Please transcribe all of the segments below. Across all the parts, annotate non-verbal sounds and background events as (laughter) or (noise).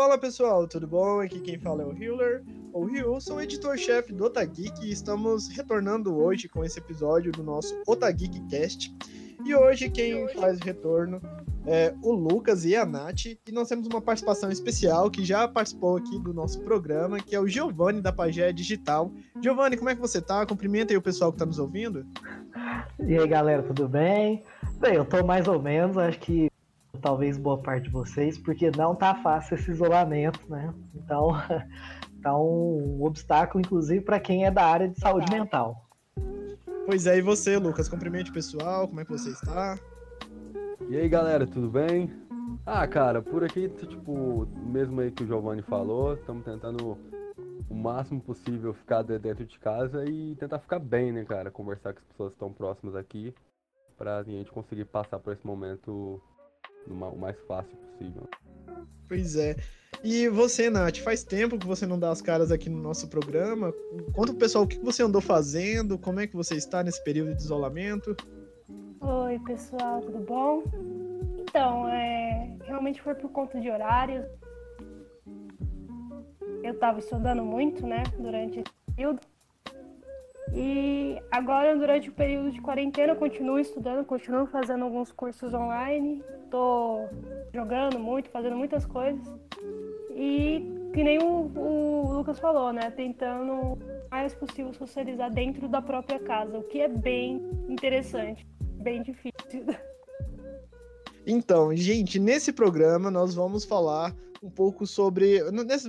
Fala pessoal, tudo bom? Aqui quem fala é o Hiller, ou Ryu, sou editor-chefe do Otageek e estamos retornando hoje com esse episódio do nosso Otageek Cast. E hoje quem faz retorno é o Lucas e a Nath, e nós temos uma participação especial que já participou aqui do nosso programa, que é o Giovanni da Pagé Digital. Giovanni, como é que você tá? Cumprimenta aí o pessoal que tá nos ouvindo. E aí galera, tudo bem? Bem, eu tô mais ou menos, acho que talvez boa parte de vocês, porque não tá fácil esse isolamento, né? Então, (laughs) tá um obstáculo, inclusive, para quem é da área de saúde mental. Pois é, e você, Lucas? Cumprimente o pessoal, como é que você está? E aí, galera, tudo bem? Ah, cara, por aqui, tipo, mesmo aí que o Giovanni falou, estamos tentando o máximo possível ficar dentro de casa e tentar ficar bem, né, cara? Conversar com as pessoas que estão próximas aqui, pra gente conseguir passar por esse momento o mais fácil possível. Pois é. E você, Nath, faz tempo que você não dá as caras aqui no nosso programa. Conta pro pessoal o que você andou fazendo, como é que você está nesse período de isolamento. Oi, pessoal, tudo bom? Então, é, realmente foi por conta de horário. Eu estava estudando muito, né, durante esse período. E agora, durante o período de quarentena, continuo estudando, continuo fazendo alguns cursos online, tô jogando muito, fazendo muitas coisas. E que nem o, o Lucas falou, né? Tentando o mais possível socializar dentro da própria casa, o que é bem interessante, bem difícil. Então, gente, nesse programa nós vamos falar um pouco sobre.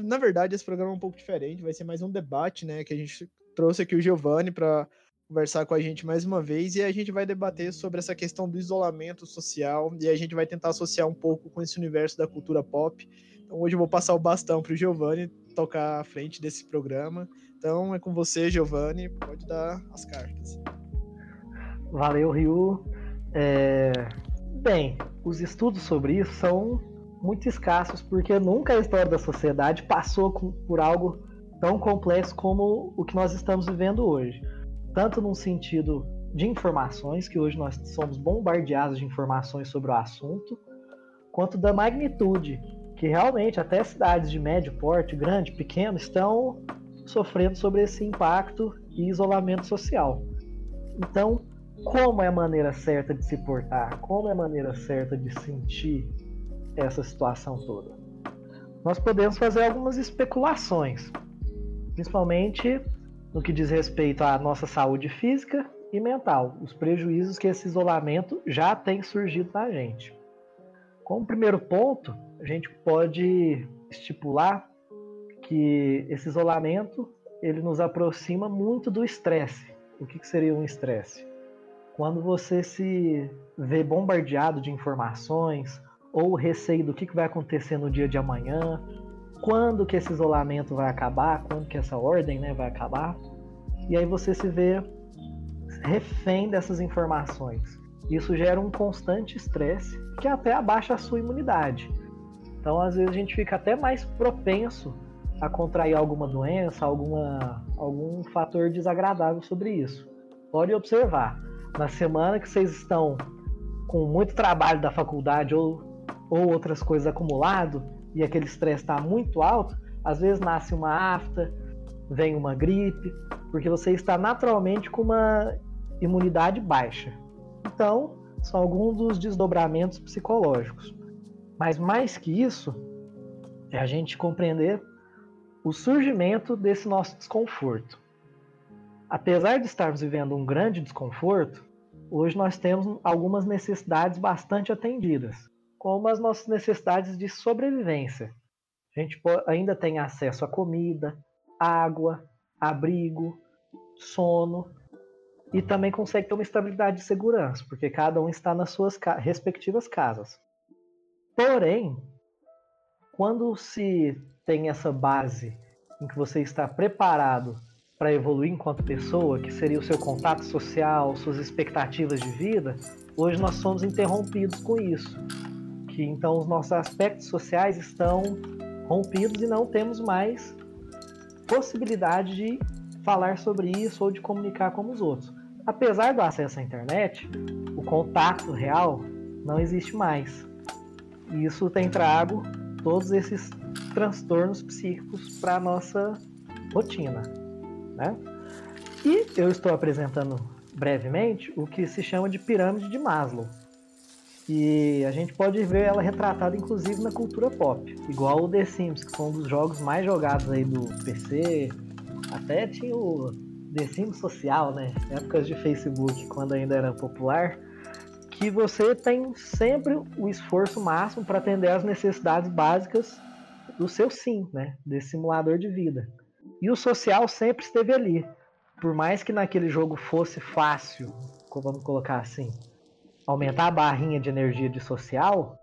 Na verdade, esse programa é um pouco diferente, vai ser mais um debate, né? Que a gente trouxe aqui o Giovanni para conversar com a gente mais uma vez e a gente vai debater sobre essa questão do isolamento social e a gente vai tentar associar um pouco com esse universo da cultura pop. Então hoje eu vou passar o bastão para o Giovanni tocar à frente desse programa. Então é com você, Giovanni, pode dar as cartas. Valeu, Ryu. É... Bem, os estudos sobre isso são muito escassos porque nunca a história da sociedade passou por algo tão complexo como o que nós estamos vivendo hoje. Tanto num sentido de informações, que hoje nós somos bombardeados de informações sobre o assunto, quanto da magnitude, que realmente até cidades de médio porte, grande, pequeno, estão sofrendo sobre esse impacto e isolamento social. Então, como é a maneira certa de se portar? Como é a maneira certa de sentir essa situação toda? Nós podemos fazer algumas especulações principalmente no que diz respeito à nossa saúde física e mental, os prejuízos que esse isolamento já tem surgido na gente. Como primeiro ponto, a gente pode estipular que esse isolamento ele nos aproxima muito do estresse. O que, seria um estresse? Quando você se vê bombardeado de informações ou receio do que vai acontecer no dia de amanhã, quando que esse isolamento vai acabar, quando que essa ordem né, vai acabar. E aí você se vê refém dessas informações. Isso gera um constante estresse que até abaixa a sua imunidade. Então, às vezes, a gente fica até mais propenso a contrair alguma doença, alguma, algum fator desagradável sobre isso. Pode observar, na semana que vocês estão com muito trabalho da faculdade ou, ou outras coisas acumulado, e aquele estresse está muito alto, às vezes nasce uma afta, vem uma gripe, porque você está naturalmente com uma imunidade baixa. Então, são alguns dos desdobramentos psicológicos. Mas mais que isso, é a gente compreender o surgimento desse nosso desconforto. Apesar de estarmos vivendo um grande desconforto, hoje nós temos algumas necessidades bastante atendidas como as nossas necessidades de sobrevivência. A gente ainda tem acesso a comida, água, abrigo, sono e também consegue ter uma estabilidade de segurança, porque cada um está nas suas respectivas casas. Porém, quando se tem essa base em que você está preparado para evoluir enquanto pessoa, que seria o seu contato social, suas expectativas de vida, hoje nós somos interrompidos com isso então os nossos aspectos sociais estão rompidos e não temos mais possibilidade de falar sobre isso ou de comunicar com os outros. Apesar do acesso à internet, o contato real não existe mais. E isso tem trago todos esses transtornos psíquicos para a nossa rotina. Né? E eu estou apresentando brevemente o que se chama de pirâmide de Maslow. E a gente pode ver ela retratada inclusive na cultura pop, igual o The Sims, que foi um dos jogos mais jogados aí do PC. Até tinha o The Sims social, né? Épocas de Facebook, quando ainda era popular, que você tem sempre o esforço máximo para atender às necessidades básicas do seu sim, né? Desse simulador de vida. E o social sempre esteve ali. Por mais que naquele jogo fosse fácil, vamos colocar assim, aumentar a barrinha de energia de social,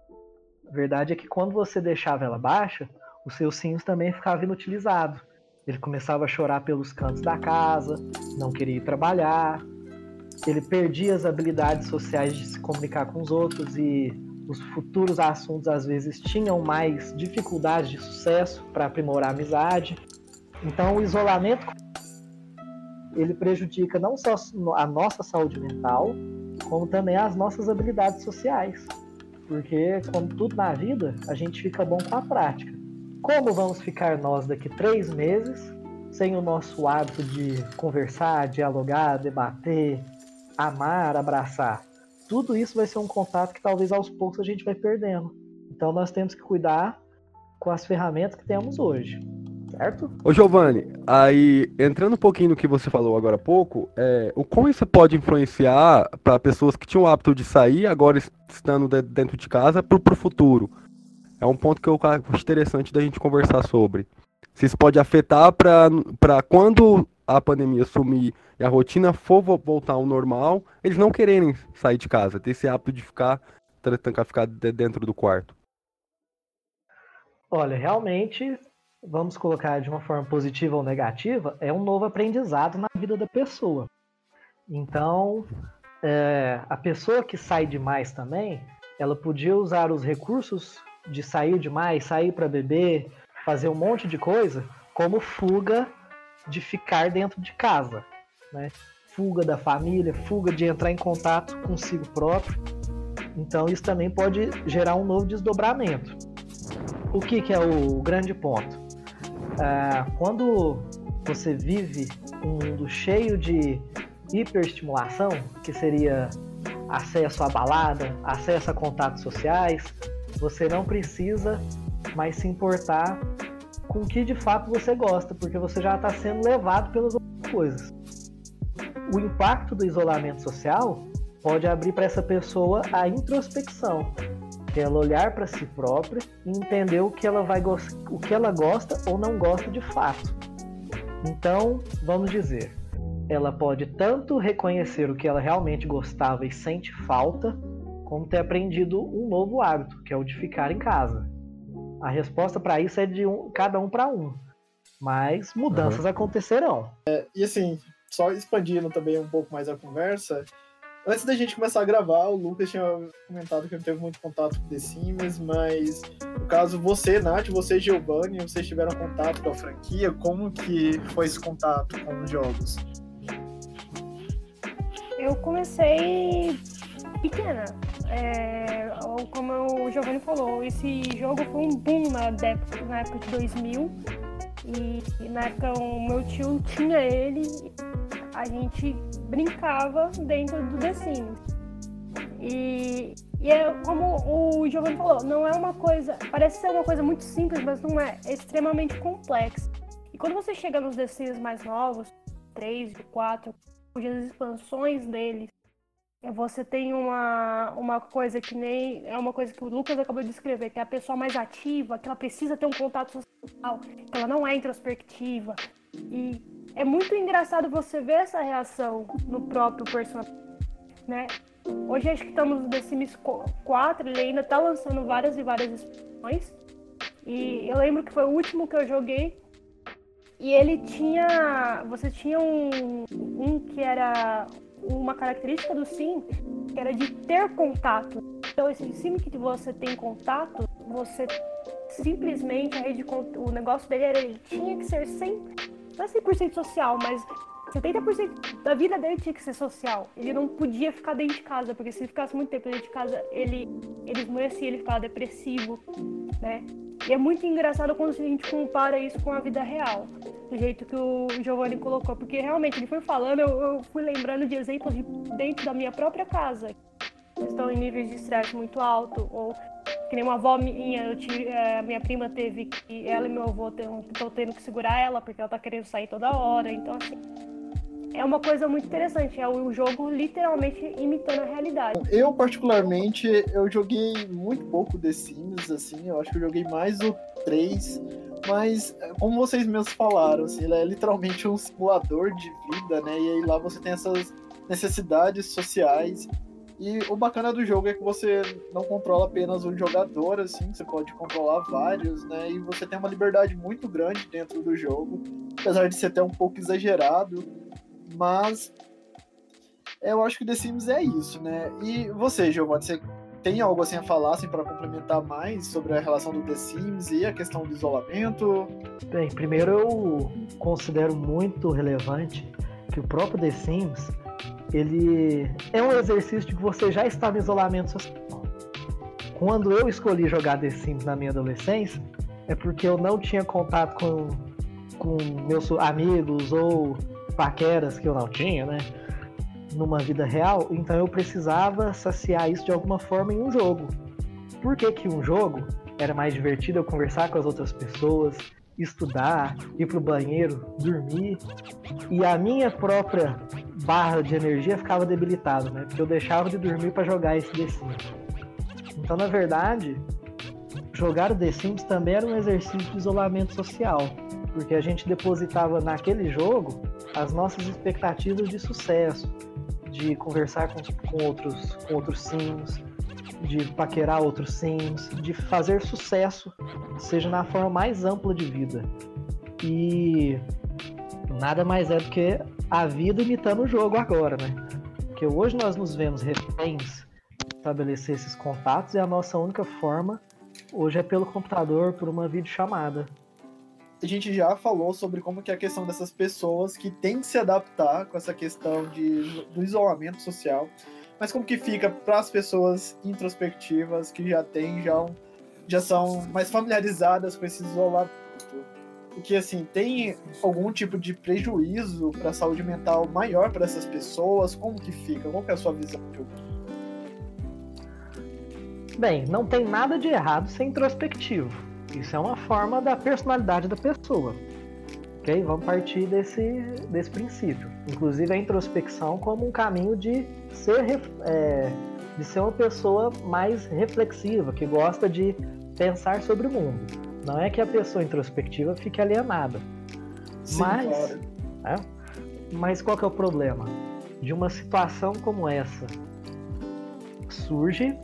a verdade é que quando você deixava ela baixa, os seus sims também ficavam inutilizados. Ele começava a chorar pelos cantos da casa, não queria ir trabalhar, ele perdia as habilidades sociais de se comunicar com os outros e os futuros assuntos às vezes tinham mais dificuldades de sucesso para aprimorar a amizade. Então, o isolamento ele prejudica não só a nossa saúde mental, como também as nossas habilidades sociais. Porque, como tudo na vida, a gente fica bom com a prática. Como vamos ficar nós daqui três meses sem o nosso hábito de conversar, dialogar, debater, amar, abraçar? Tudo isso vai ser um contato que talvez aos poucos a gente vai perdendo. Então nós temos que cuidar com as ferramentas que temos hoje certo? Ô Giovanni, aí entrando um pouquinho no que você falou agora há pouco, é, o como isso pode influenciar para pessoas que tinham o hábito de sair, agora estando dentro de casa, para o futuro? É um ponto que eu acho interessante da gente conversar sobre. Se isso pode afetar para quando a pandemia sumir e a rotina for voltar ao normal, eles não quererem sair de casa, ter esse hábito de ficar, ficar dentro do quarto. Olha, realmente vamos colocar de uma forma positiva ou negativa, é um novo aprendizado na vida da pessoa. Então, é, a pessoa que sai demais também, ela podia usar os recursos de sair demais, sair para beber, fazer um monte de coisa, como fuga de ficar dentro de casa, né? Fuga da família, fuga de entrar em contato consigo próprio. Então isso também pode gerar um novo desdobramento. O que, que é o grande ponto? Uh, quando você vive um mundo cheio de hiperestimulação, que seria acesso à balada, acesso a contatos sociais, você não precisa mais se importar com o que de fato você gosta, porque você já está sendo levado pelas outras coisas. O impacto do isolamento social pode abrir para essa pessoa a introspecção, que é ela olhar para si própria e entender o que ela vai o que ela gosta ou não gosta de fato. Então, vamos dizer, ela pode tanto reconhecer o que ela realmente gostava e sente falta, como ter aprendido um novo hábito, que é o de ficar em casa. A resposta para isso é de um, cada um para um, mas mudanças uhum. acontecerão. É, e assim, só expandindo também um pouco mais a conversa, Antes da gente começar a gravar, o Lucas tinha comentado que não teve muito contato com The Sims, mas no caso você, Nath, você e Giovanni, vocês tiveram contato com a franquia, como que foi esse contato com os jogos? Eu comecei pequena. É, como o Giovanni falou, esse jogo foi um boom na época, na época de 2000. E, e na época o meu tio tinha ele a gente brincava dentro do The Sims. E, e é como o Giovanni falou, não é uma coisa. Parece ser uma coisa muito simples, mas não é. É extremamente complexa. E quando você chega nos The Sims mais novos, 3, 4, cujas expansões deles, você tem uma, uma coisa que nem. É uma coisa que o Lucas acabou de descrever, que é a pessoa mais ativa, que ela precisa ter um contato social, que ela não é introspectiva. E é muito engraçado você ver essa reação no próprio personagem, né? Hoje acho que estamos no The Sims 4, ele ainda tá lançando várias e várias expansões. E eu lembro que foi o último que eu joguei. E ele tinha. Você tinha um, um que era uma característica do sim, que era de ter contato. Então, esse sim que você tem contato, você simplesmente a rede, o negócio dele era ele tinha que ser sempre não é 100% social, mas 70% da vida dele tinha que ser social. Ele não podia ficar dentro de casa, porque se ele ficasse muito tempo dentro de casa, ele, ele esmorecia, ele ficava depressivo, né? E é muito engraçado quando a gente compara isso com a vida real, do jeito que o Giovanni colocou, porque realmente ele foi falando, eu, eu fui lembrando de exemplos de dentro da minha própria casa, estão em níveis de estresse muito alto, ou que nem uma avó minha, eu tive, é, minha prima teve que, ela e meu avô estão tendo que segurar ela, porque ela tá querendo sair toda hora, então assim, é uma coisa muito interessante. É o jogo literalmente imitando a realidade. Eu, particularmente, eu joguei muito pouco The Sims, assim. Eu acho que eu joguei mais o 3. Mas, como vocês mesmos falaram, assim, ele é literalmente um simulador de vida, né? E aí lá você tem essas necessidades sociais. E o bacana do jogo é que você não controla apenas um jogador, assim, você pode controlar vários, né? E você tem uma liberdade muito grande dentro do jogo, apesar de ser até um pouco exagerado. Mas eu acho que o The Sims é isso, né? E você, Giovanni, você tem algo assim a falar assim, para complementar mais sobre a relação do The Sims e a questão do isolamento? Bem, primeiro eu considero muito relevante que o próprio The Sims ele é um exercício de que você já está no isolamento social. Quando eu escolhi jogar The Sims na minha adolescência, é porque eu não tinha contato com, com meus amigos ou paqueras que eu não tinha, né? Numa vida real, então eu precisava saciar isso de alguma forma em um jogo. Por que, que um jogo era mais divertido eu conversar com as outras pessoas, estudar, ir pro banheiro, dormir, e a minha própria barra de energia ficava debilitada, né? Porque eu deixava de dormir para jogar esse The Sims. Então, na verdade, jogar o The Sims também era um exercício de isolamento social, porque a gente depositava naquele jogo as nossas expectativas de sucesso, de conversar com, com, outros, com outros sims, de paquerar outros sims, de fazer sucesso, seja na forma mais ampla de vida. E nada mais é do que a vida imitando o jogo agora, né? Porque hoje nós nos vemos reféns estabelecer esses contatos e a nossa única forma hoje é pelo computador, por uma videochamada a gente já falou sobre como que é a questão dessas pessoas que têm que se adaptar com essa questão de, do isolamento social, mas como que fica para as pessoas introspectivas que já têm, já, já são mais familiarizadas com esse isolamento? Que, assim, tem algum tipo de prejuízo para a saúde mental maior para essas pessoas? Como que fica? Qual que é a sua visão, Bem, não tem nada de errado ser introspectivo isso é uma forma da personalidade da pessoa. Ok? Vamos partir desse, desse princípio. Inclusive a introspecção como um caminho de ser, é, de ser uma pessoa mais reflexiva, que gosta de pensar sobre o mundo. Não é que a pessoa introspectiva fique alienada. Sim, mas, claro. é, mas qual que é o problema? De uma situação como essa surge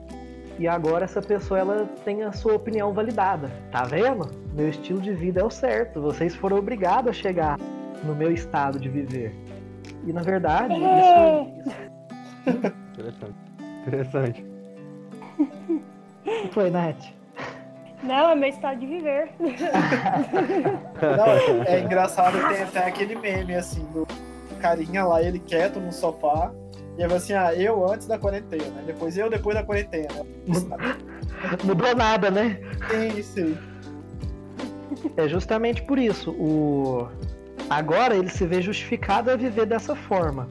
e agora essa pessoa ela tem a sua opinião validada. Tá vendo? Meu estilo de vida é o certo. Vocês foram obrigados a chegar no meu estado de viver. E na verdade, isso. (laughs) Interessante. Interessante. O que foi, Nath? Não, é meu estado de viver. Não, é (laughs) engraçado, tem até aquele meme assim, do carinha lá, ele quieto no sofá, e aí assim, ah, eu antes da quarentena, né? depois eu depois da quarentena. (laughs) Mudou nada, né? Sim, sim. É justamente por isso. O... Agora ele se vê justificado a viver dessa forma.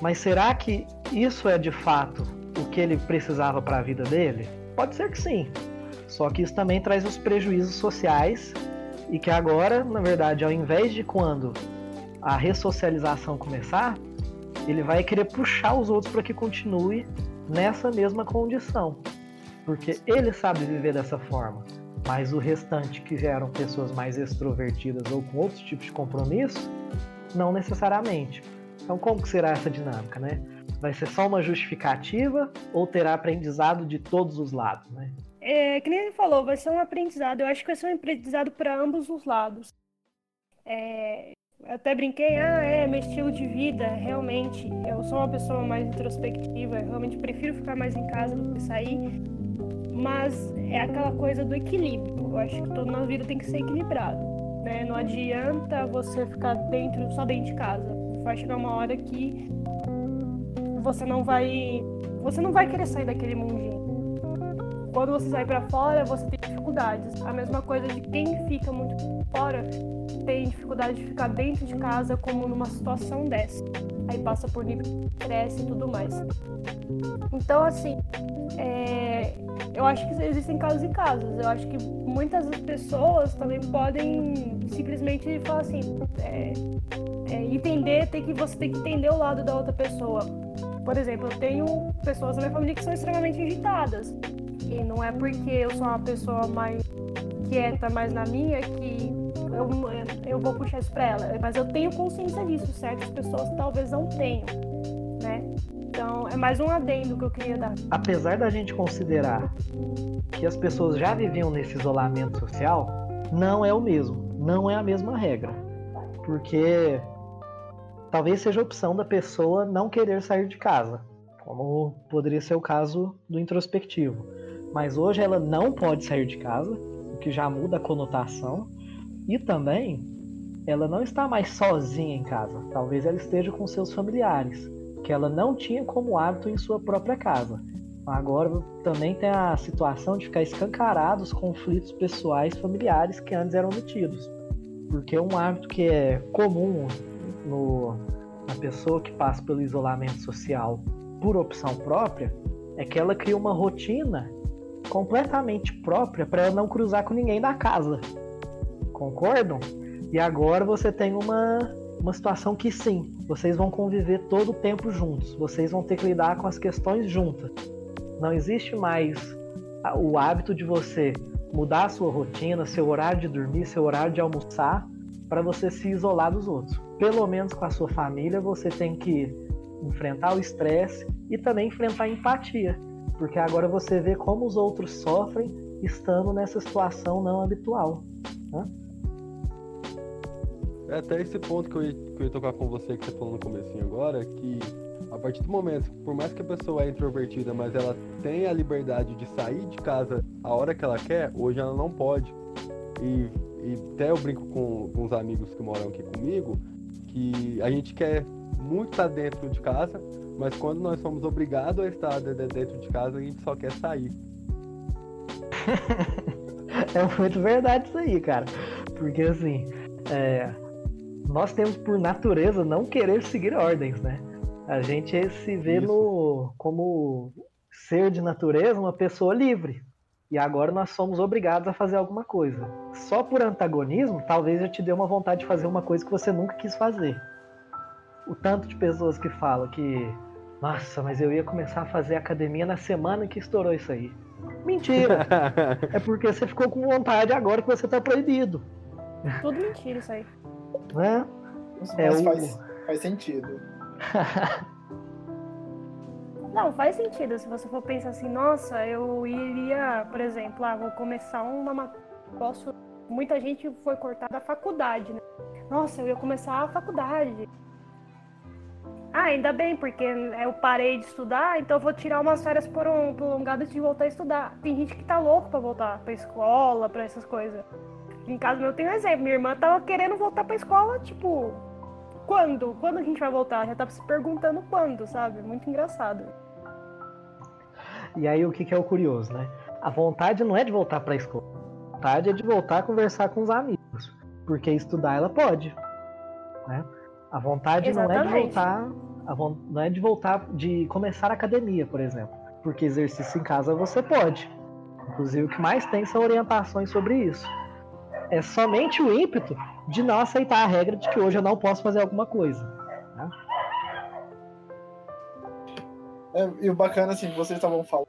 Mas será que isso é de fato o que ele precisava para a vida dele? Pode ser que sim. Só que isso também traz os prejuízos sociais e que agora, na verdade, ao invés de quando a ressocialização começar, ele vai querer puxar os outros para que continue nessa mesma condição. Porque ele sabe viver dessa forma. Mas o restante, que já eram pessoas mais extrovertidas ou com outros tipos de compromisso, não necessariamente. Então, como que será essa dinâmica, né? Vai ser só uma justificativa ou terá aprendizado de todos os lados, né? É, que nem ele falou, vai ser um aprendizado. Eu acho que vai ser um aprendizado para ambos os lados. É, até brinquei, ah, é meu estilo de vida, realmente. Eu sou uma pessoa mais introspectiva, eu realmente prefiro ficar mais em casa do que sair. Mas é aquela coisa do equilíbrio. Eu acho que toda na vida tem que ser equilibrado. Né? Não adianta você ficar dentro, só dentro de casa. vai chegar uma hora que você não vai. Você não vai querer sair daquele mundinho. Quando você sai para fora, você tem dificuldades. A mesma coisa de quem fica muito fora tem dificuldade de ficar dentro de casa como numa situação dessa. Aí passa por nível de estresse e tudo mais. Então, assim, é, eu acho que existem casos e casos. Eu acho que muitas pessoas também podem simplesmente falar assim, é, é, entender, tem que você tem que entender o lado da outra pessoa. Por exemplo, eu tenho pessoas na minha família que são extremamente agitadas. E não é porque eu sou uma pessoa mais quieta, mais na minha, que eu, eu vou puxar isso pra ela. Mas eu tenho consciência disso, certas pessoas talvez não tenham, né? Então, é mais um adendo que eu queria dar. Apesar da gente considerar que as pessoas já viviam nesse isolamento social, não é o mesmo. Não é a mesma regra. Porque talvez seja a opção da pessoa não querer sair de casa, como poderia ser o caso do introspectivo. Mas hoje ela não pode sair de casa, o que já muda a conotação, e também ela não está mais sozinha em casa. Talvez ela esteja com seus familiares, que ela não tinha como hábito em sua própria casa. Agora também tem a situação de ficar escancarado os conflitos pessoais familiares que antes eram omitidos. Porque um hábito que é comum no, na pessoa que passa pelo isolamento social por opção própria é que ela cria uma rotina completamente própria para não cruzar com ninguém da casa. Concordam? E agora você tem uma, uma situação que sim, vocês vão conviver todo o tempo juntos, vocês vão ter que lidar com as questões juntas. Não existe mais o hábito de você mudar a sua rotina, seu horário de dormir, seu horário de almoçar, para você se isolar dos outros. Pelo menos com a sua família, você tem que enfrentar o estresse e também enfrentar a empatia, porque agora você vê como os outros sofrem estando nessa situação não habitual. Né? É até esse ponto que eu, ia, que eu ia tocar com você, que você falou no comecinho agora, que a partir do momento, por mais que a pessoa é introvertida, mas ela tem a liberdade de sair de casa a hora que ela quer, hoje ela não pode. E e até eu brinco com, com os amigos que moram aqui comigo, que a gente quer muito estar dentro de casa, mas quando nós somos obrigados a estar dentro de casa, a gente só quer sair. (laughs) é muito verdade isso aí, cara. Porque assim, é, nós temos por natureza não querer seguir ordens, né? A gente se vê no, como ser de natureza uma pessoa livre. E agora nós somos obrigados a fazer alguma coisa. Só por antagonismo, talvez eu te dê uma vontade de fazer uma coisa que você nunca quis fazer. O tanto de pessoas que falam que, nossa, mas eu ia começar a fazer academia na semana que estourou isso aí. Mentira! (laughs) é porque você ficou com vontade agora que você tá proibido. Tudo mentira isso aí. Né? Mas é faz, o... faz sentido. (laughs) Não, faz sentido. Se você for pensar assim, nossa, eu iria, por exemplo, ah, vou começar uma. Posso. Muita gente foi cortada da faculdade, né? Nossa, eu ia começar a faculdade. Ah, ainda bem, porque eu parei de estudar, então eu vou tirar umas férias prolongadas de voltar a estudar. Tem gente que tá louco para voltar pra escola, para essas coisas. Em casa meu tem um exemplo, minha irmã tava querendo voltar pra escola, tipo, quando? Quando a gente vai voltar? Já tava se perguntando quando, sabe? Muito engraçado. E aí o que, que é o curioso, né? A vontade não é de voltar para a escola. A vontade é de voltar a conversar com os amigos. Porque estudar ela pode. Né? A vontade Exatamente. não é de voltar. Vo... Não é de voltar de começar a academia, por exemplo. Porque exercício em casa você pode. Inclusive o que mais tem são orientações sobre isso. É somente o ímpeto de não aceitar a regra de que hoje eu não posso fazer alguma coisa. Né? É, e o bacana, assim, que vocês estavam falando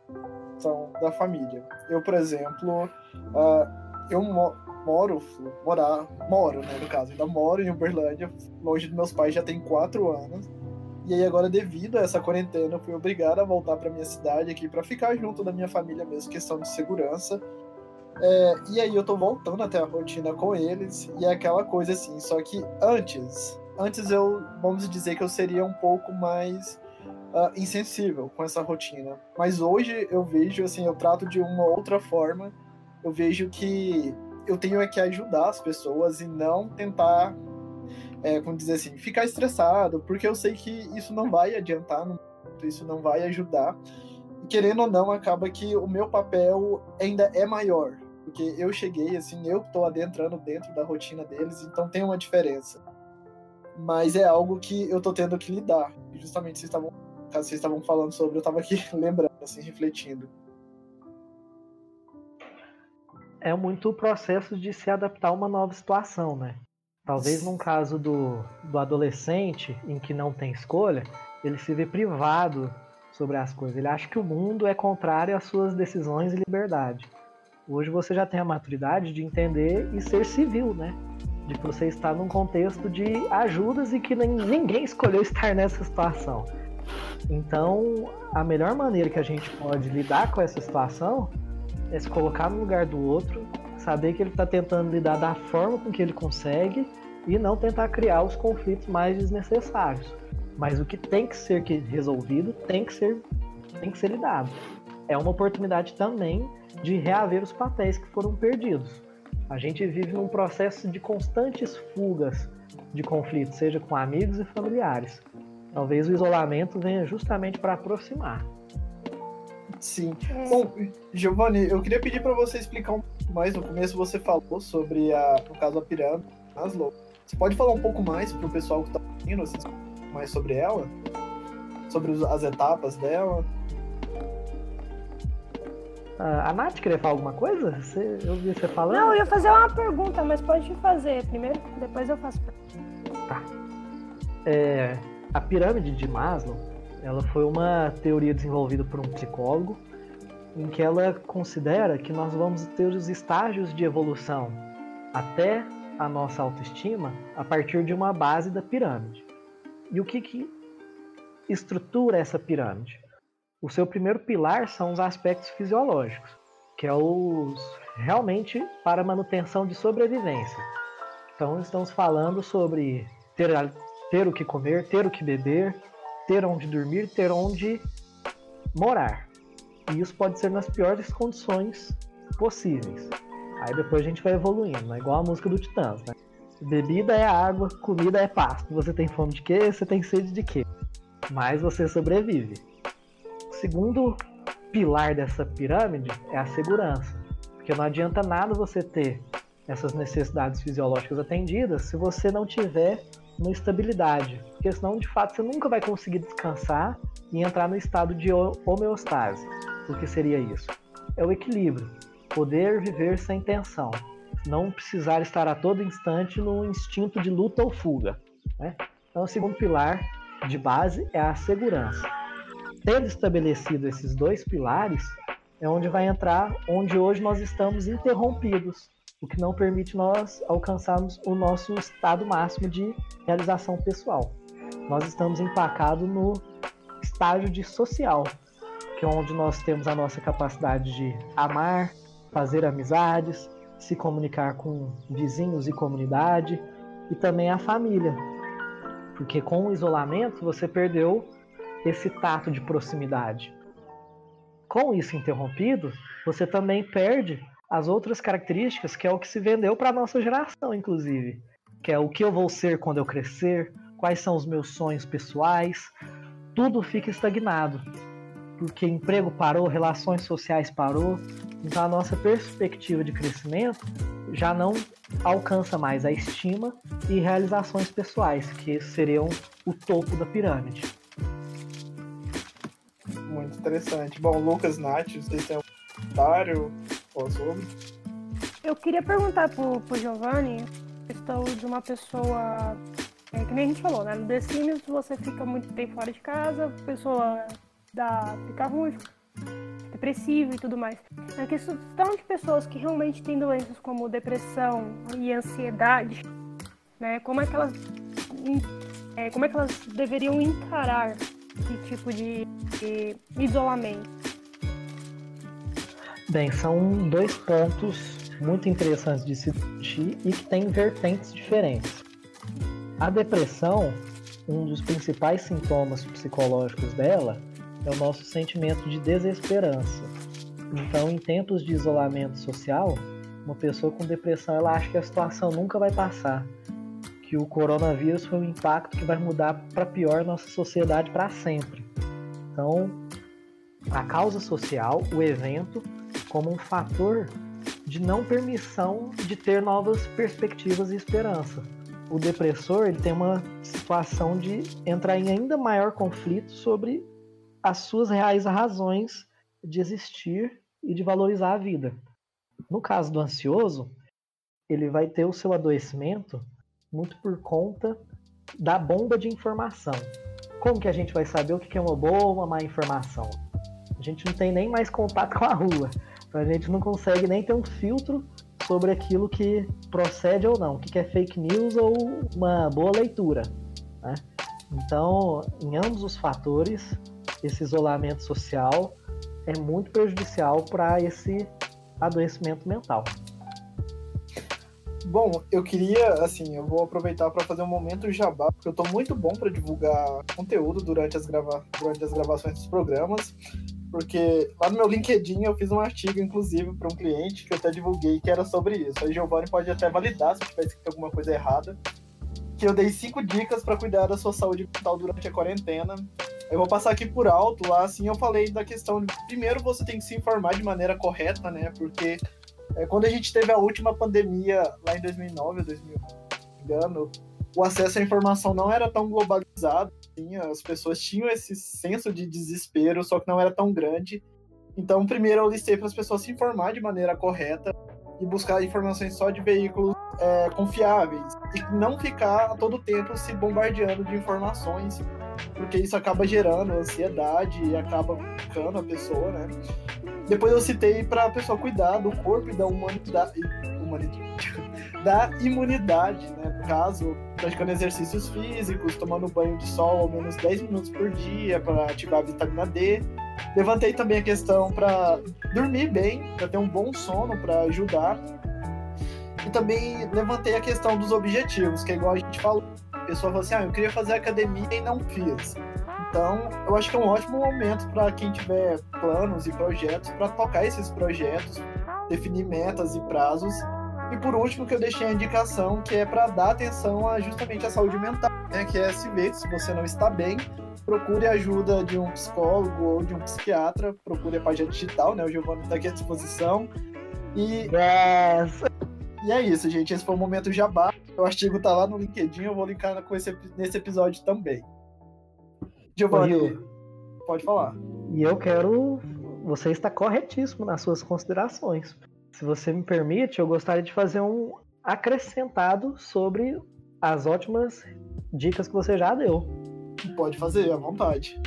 da família. Eu, por exemplo, uh, eu moro, morar, moro, né, no caso, ainda moro em Uberlândia, longe dos meus pais já tem quatro anos. E aí agora, devido a essa quarentena, eu fui obrigado a voltar para minha cidade aqui para ficar junto da minha família mesmo, questão de segurança. É, e aí eu tô voltando até a rotina com eles, e é aquela coisa assim, só que antes, antes eu, vamos dizer que eu seria um pouco mais uh, insensível com essa rotina. Mas hoje eu vejo, assim, eu trato de uma outra forma. Eu vejo que eu tenho é que ajudar as pessoas e não tentar é, como dizer assim, ficar estressado, porque eu sei que isso não vai adiantar, isso não vai ajudar. E, querendo ou não, acaba que o meu papel ainda é maior, porque eu cheguei, assim, eu tô adentrando dentro da rotina deles, então tem uma diferença. Mas é algo que eu tô tendo que lidar. E justamente vocês estavam, vocês estavam falando sobre, eu tava aqui (laughs) lembrando, assim, refletindo. É muito o processo de se adaptar a uma nova situação, né? Talvez num caso do, do adolescente, em que não tem escolha, ele se vê privado sobre as coisas. Ele acha que o mundo é contrário às suas decisões e liberdade. Hoje você já tem a maturidade de entender e ser civil, né? De que você está num contexto de ajudas e que ninguém escolheu estar nessa situação. Então, a melhor maneira que a gente pode lidar com essa situação é se colocar no lugar do outro, saber que ele está tentando lidar da forma com que ele consegue e não tentar criar os conflitos mais desnecessários. Mas o que tem que ser resolvido tem que ser, tem que ser lidado. É uma oportunidade também de reaver os papéis que foram perdidos. A gente vive num processo de constantes fugas de conflitos, seja com amigos e familiares. Talvez o isolamento venha justamente para aproximar. Sim. É. Bom, Giovanni, eu queria pedir para você explicar um pouco mais. No começo você falou sobre a, no caso, a pirâmide Maslow. Você pode falar um pouco mais para o pessoal que está ouvindo, assim, mais sobre ela? Sobre as etapas dela? a Nath queria falar alguma coisa? Você, eu vi você falando. Não, eu ia fazer uma pergunta, mas pode fazer primeiro, depois eu faço. Tá. É, a pirâmide de Maslow, ela foi uma teoria desenvolvida por um psicólogo, em que ela considera que nós vamos ter os estágios de evolução até a nossa autoestima a partir de uma base da pirâmide. E o que, que estrutura essa pirâmide? O seu primeiro pilar são os aspectos fisiológicos, que é os realmente para manutenção de sobrevivência. Então estamos falando sobre ter, ter o que comer, ter o que beber, ter onde dormir, ter onde morar. E isso pode ser nas piores condições possíveis. Aí depois a gente vai evoluindo, né? igual a música do Titãs, né? Bebida é água, comida é pasto. Você tem fome de quê? Você tem sede de quê? Mas você sobrevive segundo pilar dessa pirâmide é a segurança. Porque não adianta nada você ter essas necessidades fisiológicas atendidas se você não tiver uma estabilidade. Porque senão, de fato, você nunca vai conseguir descansar e entrar no estado de homeostase. O que seria isso? É o equilíbrio. Poder viver sem tensão. Não precisar estar a todo instante no instinto de luta ou fuga. Né? Então, o segundo pilar de base é a segurança tendo estabelecido esses dois pilares, é onde vai entrar onde hoje nós estamos interrompidos, o que não permite nós alcançarmos o nosso estado máximo de realização pessoal. Nós estamos empacados no estágio de social, que é onde nós temos a nossa capacidade de amar, fazer amizades, se comunicar com vizinhos e comunidade e também a família. Porque com o isolamento você perdeu esse tato de proximidade. Com isso interrompido, você também perde as outras características que é o que se vendeu para a nossa geração, inclusive, que é o que eu vou ser quando eu crescer, quais são os meus sonhos pessoais, tudo fica estagnado. Porque emprego parou, relações sociais parou, então a nossa perspectiva de crescimento já não alcança mais a estima e realizações pessoais, que seriam o topo da pirâmide muito interessante. Bom, Lucas, Nath, vocês têm um comentário Eu queria perguntar pro, pro Giovanni questão de uma pessoa. É, que nem a gente falou, né? No The Sims você fica muito tempo fora de casa, a pessoa dá, fica ruim, fica depressivo e tudo mais. A questão de pessoas que realmente têm doenças como depressão e ansiedade, né? Como é que elas. É, como é que elas deveriam encarar esse tipo de, de isolamento? Bem, são dois pontos muito interessantes de se discutir e que têm vertentes diferentes. A depressão, um dos principais sintomas psicológicos dela é o nosso sentimento de desesperança. Então, em tempos de isolamento social, uma pessoa com depressão ela acha que a situação nunca vai passar, que o coronavírus foi um impacto que vai mudar para pior nossa sociedade para sempre. Então, a causa social, o evento, como um fator de não permissão de ter novas perspectivas e esperança. O depressor ele tem uma situação de entrar em ainda maior conflito sobre as suas reais razões de existir e de valorizar a vida. No caso do ansioso, ele vai ter o seu adoecimento muito por conta da bomba de informação. Como que a gente vai saber o que é uma boa ou uma má informação? A gente não tem nem mais contato com a rua. Então a gente não consegue nem ter um filtro sobre aquilo que procede ou não, o que é fake news ou uma boa leitura. Né? Então, em ambos os fatores, esse isolamento social é muito prejudicial para esse adoecimento mental. Bom, eu queria, assim, eu vou aproveitar para fazer um momento jabá, porque eu estou muito bom para divulgar conteúdo durante as, grava durante as gravações dos programas, porque lá no meu LinkedIn eu fiz um artigo, inclusive, para um cliente que eu até divulguei que era sobre isso. Aí Giovanni pode até validar se tiver escrito alguma coisa errada. Que eu dei cinco dicas para cuidar da sua saúde mental durante a quarentena. Eu vou passar aqui por alto, lá assim eu falei da questão de primeiro você tem que se informar de maneira correta, né? Porque é, quando a gente teve a última pandemia lá em 2009 ou 2000, não me engano, o acesso à informação não era tão globalizado, assim, as pessoas tinham esse senso de desespero, só que não era tão grande. Então, primeiro eu listei para as pessoas se informar de maneira correta e buscar informações só de veículos é, confiáveis e não ficar a todo tempo se bombardeando de informações, porque isso acaba gerando ansiedade e acaba ficando a pessoa, né? Depois eu citei para a pessoa cuidar do corpo e da humanidade, humanidade da imunidade, né? No caso, praticando exercícios físicos, tomando banho de sol ao menos 10 minutos por dia para ativar a vitamina D. Levantei também a questão para dormir bem, para ter um bom sono, para ajudar. E também levantei a questão dos objetivos, que é igual a gente falou. A pessoa falou assim: ah, eu queria fazer academia e não fiz. Então, eu acho que é um ótimo momento para quem tiver planos e projetos para tocar esses projetos, definir metas e prazos. E por último, que eu deixei a indicação, que é para dar atenção a justamente à saúde mental, né? que é se ver se você não está bem, procure a ajuda de um psicólogo ou de um psiquiatra, procure a página digital, né? O Giovanni está aqui à disposição. E, yes. e é isso, gente. Esse foi o momento jabá. O artigo tá lá no LinkedIn, eu vou linkar com esse, nesse episódio também. Giovanni, pode falar. E eu quero. Você está corretíssimo nas suas considerações. Se você me permite, eu gostaria de fazer um acrescentado sobre as ótimas dicas que você já deu. Pode fazer, à vontade.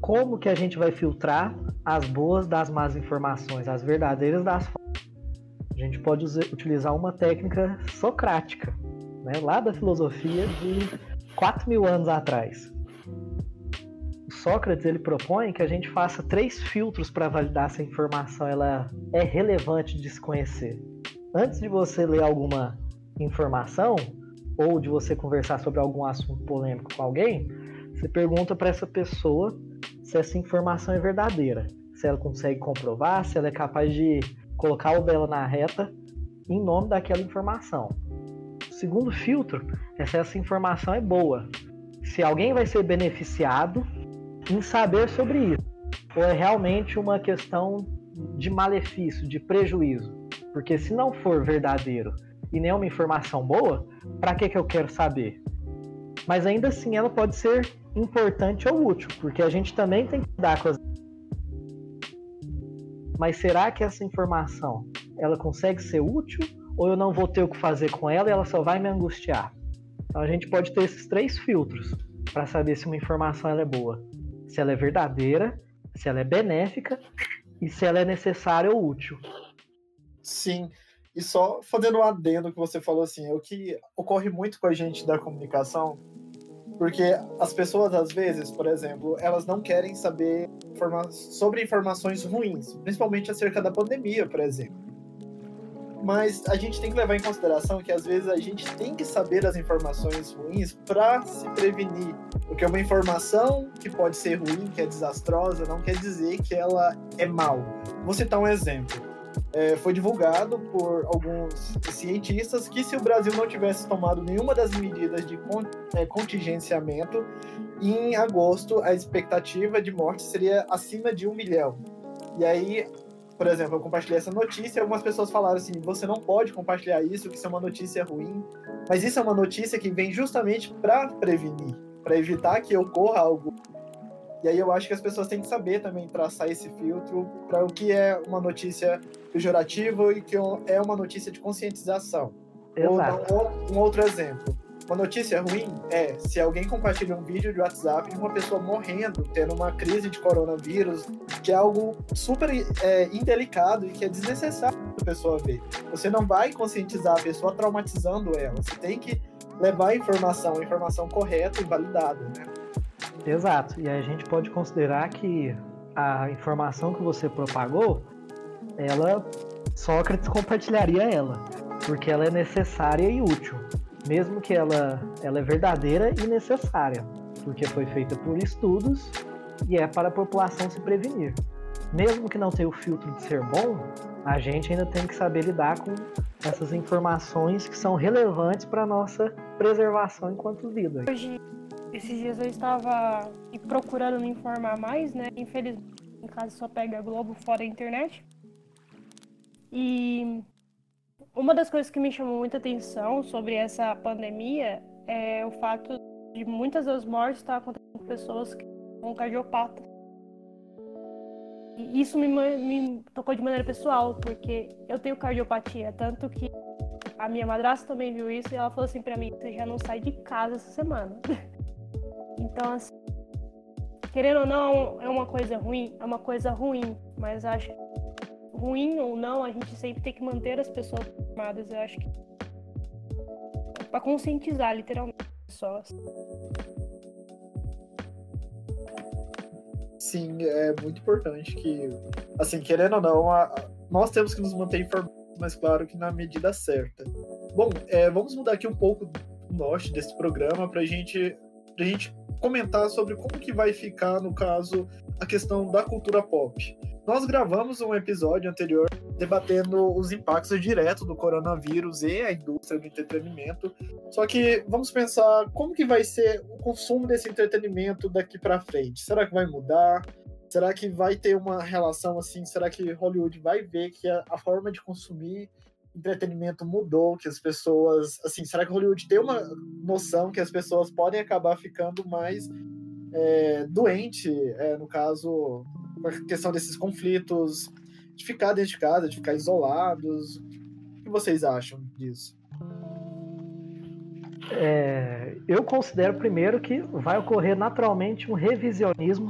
Como que a gente vai filtrar as boas das más informações, as verdadeiras das A gente pode utilizar uma técnica socrática, né, lá da filosofia de 4 mil anos atrás. Sócrates ele propõe que a gente faça três filtros para validar se a informação ela é relevante de se conhecer. Antes de você ler alguma informação ou de você conversar sobre algum assunto polêmico com alguém, você pergunta para essa pessoa se essa informação é verdadeira, se ela consegue comprovar, se ela é capaz de colocar o dela na reta em nome daquela informação. O segundo filtro é se essa informação é boa. Se alguém vai ser beneficiado em saber sobre isso. Ou é realmente uma questão de malefício, de prejuízo? Porque se não for verdadeiro e nem uma informação boa, para que, que eu quero saber? Mas ainda assim ela pode ser importante ou útil, porque a gente também tem que dar com as. Mas será que essa informação ela consegue ser útil ou eu não vou ter o que fazer com ela e ela só vai me angustiar? Então a gente pode ter esses três filtros para saber se uma informação ela é boa se ela é verdadeira, se ela é benéfica e se ela é necessária ou útil. Sim. E só fazendo um adendo que você falou assim, é o que ocorre muito com a gente da comunicação, porque as pessoas às vezes, por exemplo, elas não querem saber informa sobre informações ruins, principalmente acerca da pandemia, por exemplo. Mas a gente tem que levar em consideração que às vezes a gente tem que saber as informações ruins para se prevenir, porque uma informação que pode ser ruim, que é desastrosa, não quer dizer que ela é mal. Vou citar um exemplo. é, foi divulgado por alguns cientistas que se o Brasil não tivesse tomado nenhuma das medidas de é, contingenciamento, em agosto a expectativa de morte seria acima de um milhão. E aí, por exemplo, eu compartilhei essa notícia e algumas pessoas falaram assim: você não pode compartilhar isso, que isso é uma notícia ruim. Mas isso é uma notícia que vem justamente para prevenir, para evitar que ocorra algo e aí eu acho que as pessoas têm que saber também traçar esse filtro para o que é uma notícia pejorativa e que é uma notícia de conscientização. Exato. Ou um outro exemplo. Uma notícia ruim é se alguém compartilha um vídeo de WhatsApp de uma pessoa morrendo, tendo uma crise de coronavírus, que é algo super é, indelicado e que é desnecessário a pessoa ver. Você não vai conscientizar a pessoa traumatizando ela. Você tem que levar a informação, a informação correta e validada, né? Exato. E a gente pode considerar que a informação que você propagou, ela Sócrates compartilharia ela, porque ela é necessária e útil, mesmo que ela, ela é verdadeira e necessária, porque foi feita por estudos e é para a população se prevenir. Mesmo que não tenha o filtro de ser bom, a gente ainda tem que saber lidar com essas informações que são relevantes para a nossa preservação enquanto vida. Hoje esses dias eu estava procurando me informar mais, né? Infelizmente, em casa só pega Globo fora a internet. E uma das coisas que me chamou muita atenção sobre essa pandemia é o fato de muitas das mortes estar acontecendo com pessoas que são cardiopatas. E isso me, me tocou de maneira pessoal, porque eu tenho cardiopatia, tanto que a minha madrasta também viu isso e ela falou assim para mim: você já não sai de casa essa semana. (laughs) Então, assim, querendo ou não, é uma coisa ruim, é uma coisa ruim, mas acho que ruim ou não, a gente sempre tem que manter as pessoas informadas. Eu acho que para conscientizar literalmente as pessoas. Sim, é muito importante que, assim, querendo ou não, a, nós temos que nos manter informados, mas claro que na medida certa. Bom, é, vamos mudar aqui um pouco o norte desse programa para a gente, a gente comentar sobre como que vai ficar, no caso, a questão da cultura pop. Nós gravamos um episódio anterior debatendo os impactos diretos do coronavírus e a indústria do entretenimento. Só que vamos pensar como que vai ser o consumo desse entretenimento daqui para frente. Será que vai mudar? Será que vai ter uma relação assim? Será que Hollywood vai ver que a, a forma de consumir entretenimento mudou, que as pessoas, assim, será que Hollywood tem uma noção que as pessoas podem acabar ficando mais é, doente, é, no caso, com a questão desses conflitos, de ficar dentro de casa, de ficar isolados? O que vocês acham disso? É, eu considero primeiro que vai ocorrer naturalmente um revisionismo.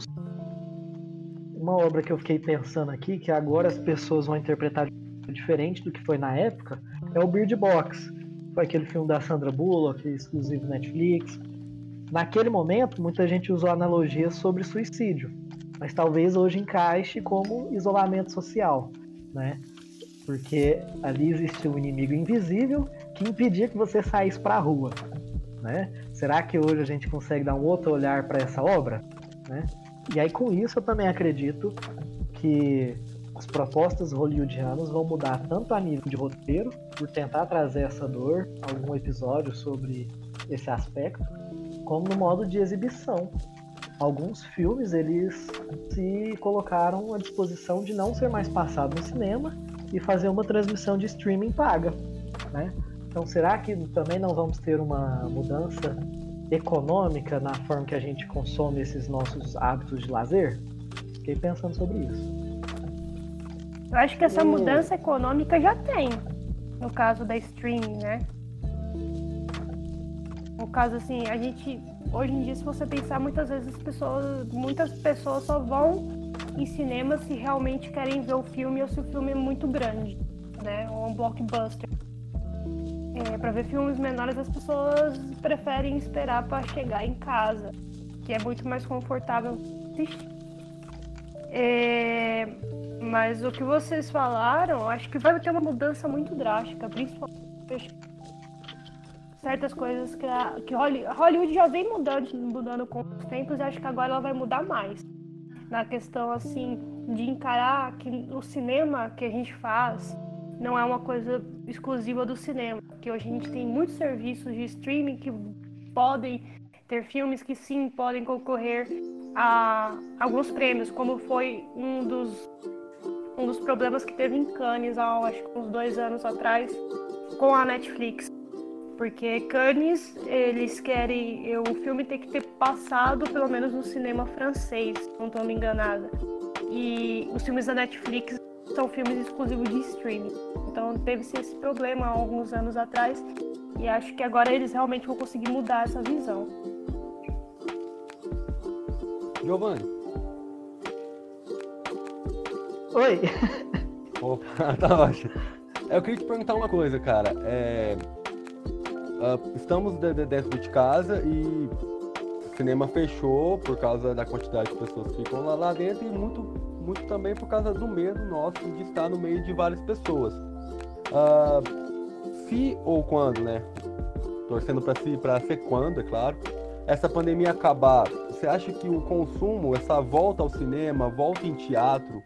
Uma obra que eu fiquei pensando aqui, que agora as pessoas vão interpretar diferente do que foi na época, é o Bird Box. Foi aquele filme da Sandra Bullock, exclusivo Netflix. Naquele momento, muita gente usou analogias sobre suicídio, mas talvez hoje encaixe como isolamento social, né? Porque ali existia um inimigo invisível que impedia que você saísse para a rua, né? Será que hoje a gente consegue dar um outro olhar para essa obra, né? E aí com isso eu também acredito que as propostas hollywoodianas vão mudar tanto a nível de roteiro, por tentar trazer essa dor, algum episódio sobre esse aspecto, como no modo de exibição. Alguns filmes eles se colocaram à disposição de não ser mais passado no cinema e fazer uma transmissão de streaming paga, né? Então será que também não vamos ter uma mudança econômica na forma que a gente consome esses nossos hábitos de lazer? Fiquei pensando sobre isso. Eu acho que essa mudança econômica já tem, no caso da streaming, né? No caso, assim, a gente. Hoje em dia, se você pensar, muitas vezes as pessoas. Muitas pessoas só vão em cinema se realmente querem ver o filme ou se o filme é muito grande, né? Ou um blockbuster. É, para ver filmes menores, as pessoas preferem esperar para chegar em casa, que é muito mais confortável. É, mas o que vocês falaram, acho que vai ter uma mudança muito drástica, principalmente certas coisas que, a, que Hollywood já vem mudando, mudando com os tempos e acho que agora ela vai mudar mais. Na questão assim de encarar que o cinema que a gente faz não é uma coisa exclusiva do cinema, que hoje a gente tem muitos serviços de streaming que podem ter filmes que sim podem concorrer a alguns prêmios, como foi um dos um dos problemas que teve em Cannes há acho que uns dois anos atrás com a Netflix. Porque Cannes, eles querem. O filme tem que ter passado pelo menos no cinema francês, não estou me enganada. E os filmes da Netflix são filmes exclusivos de streaming. Então teve esse problema há alguns anos atrás. E acho que agora eles realmente vão conseguir mudar essa visão. Giovanni. Oi. Opa, (laughs) tá ótimo. Eu queria te perguntar uma coisa, cara. É, uh, estamos dentro de casa e o cinema fechou por causa da quantidade de pessoas que ficam lá, lá dentro e muito, muito também por causa do medo nosso de estar no meio de várias pessoas. Uh, se ou quando, né? Torcendo para si, para ser quando, é claro. Essa pandemia acabar, você acha que o consumo, essa volta ao cinema, volta em teatro,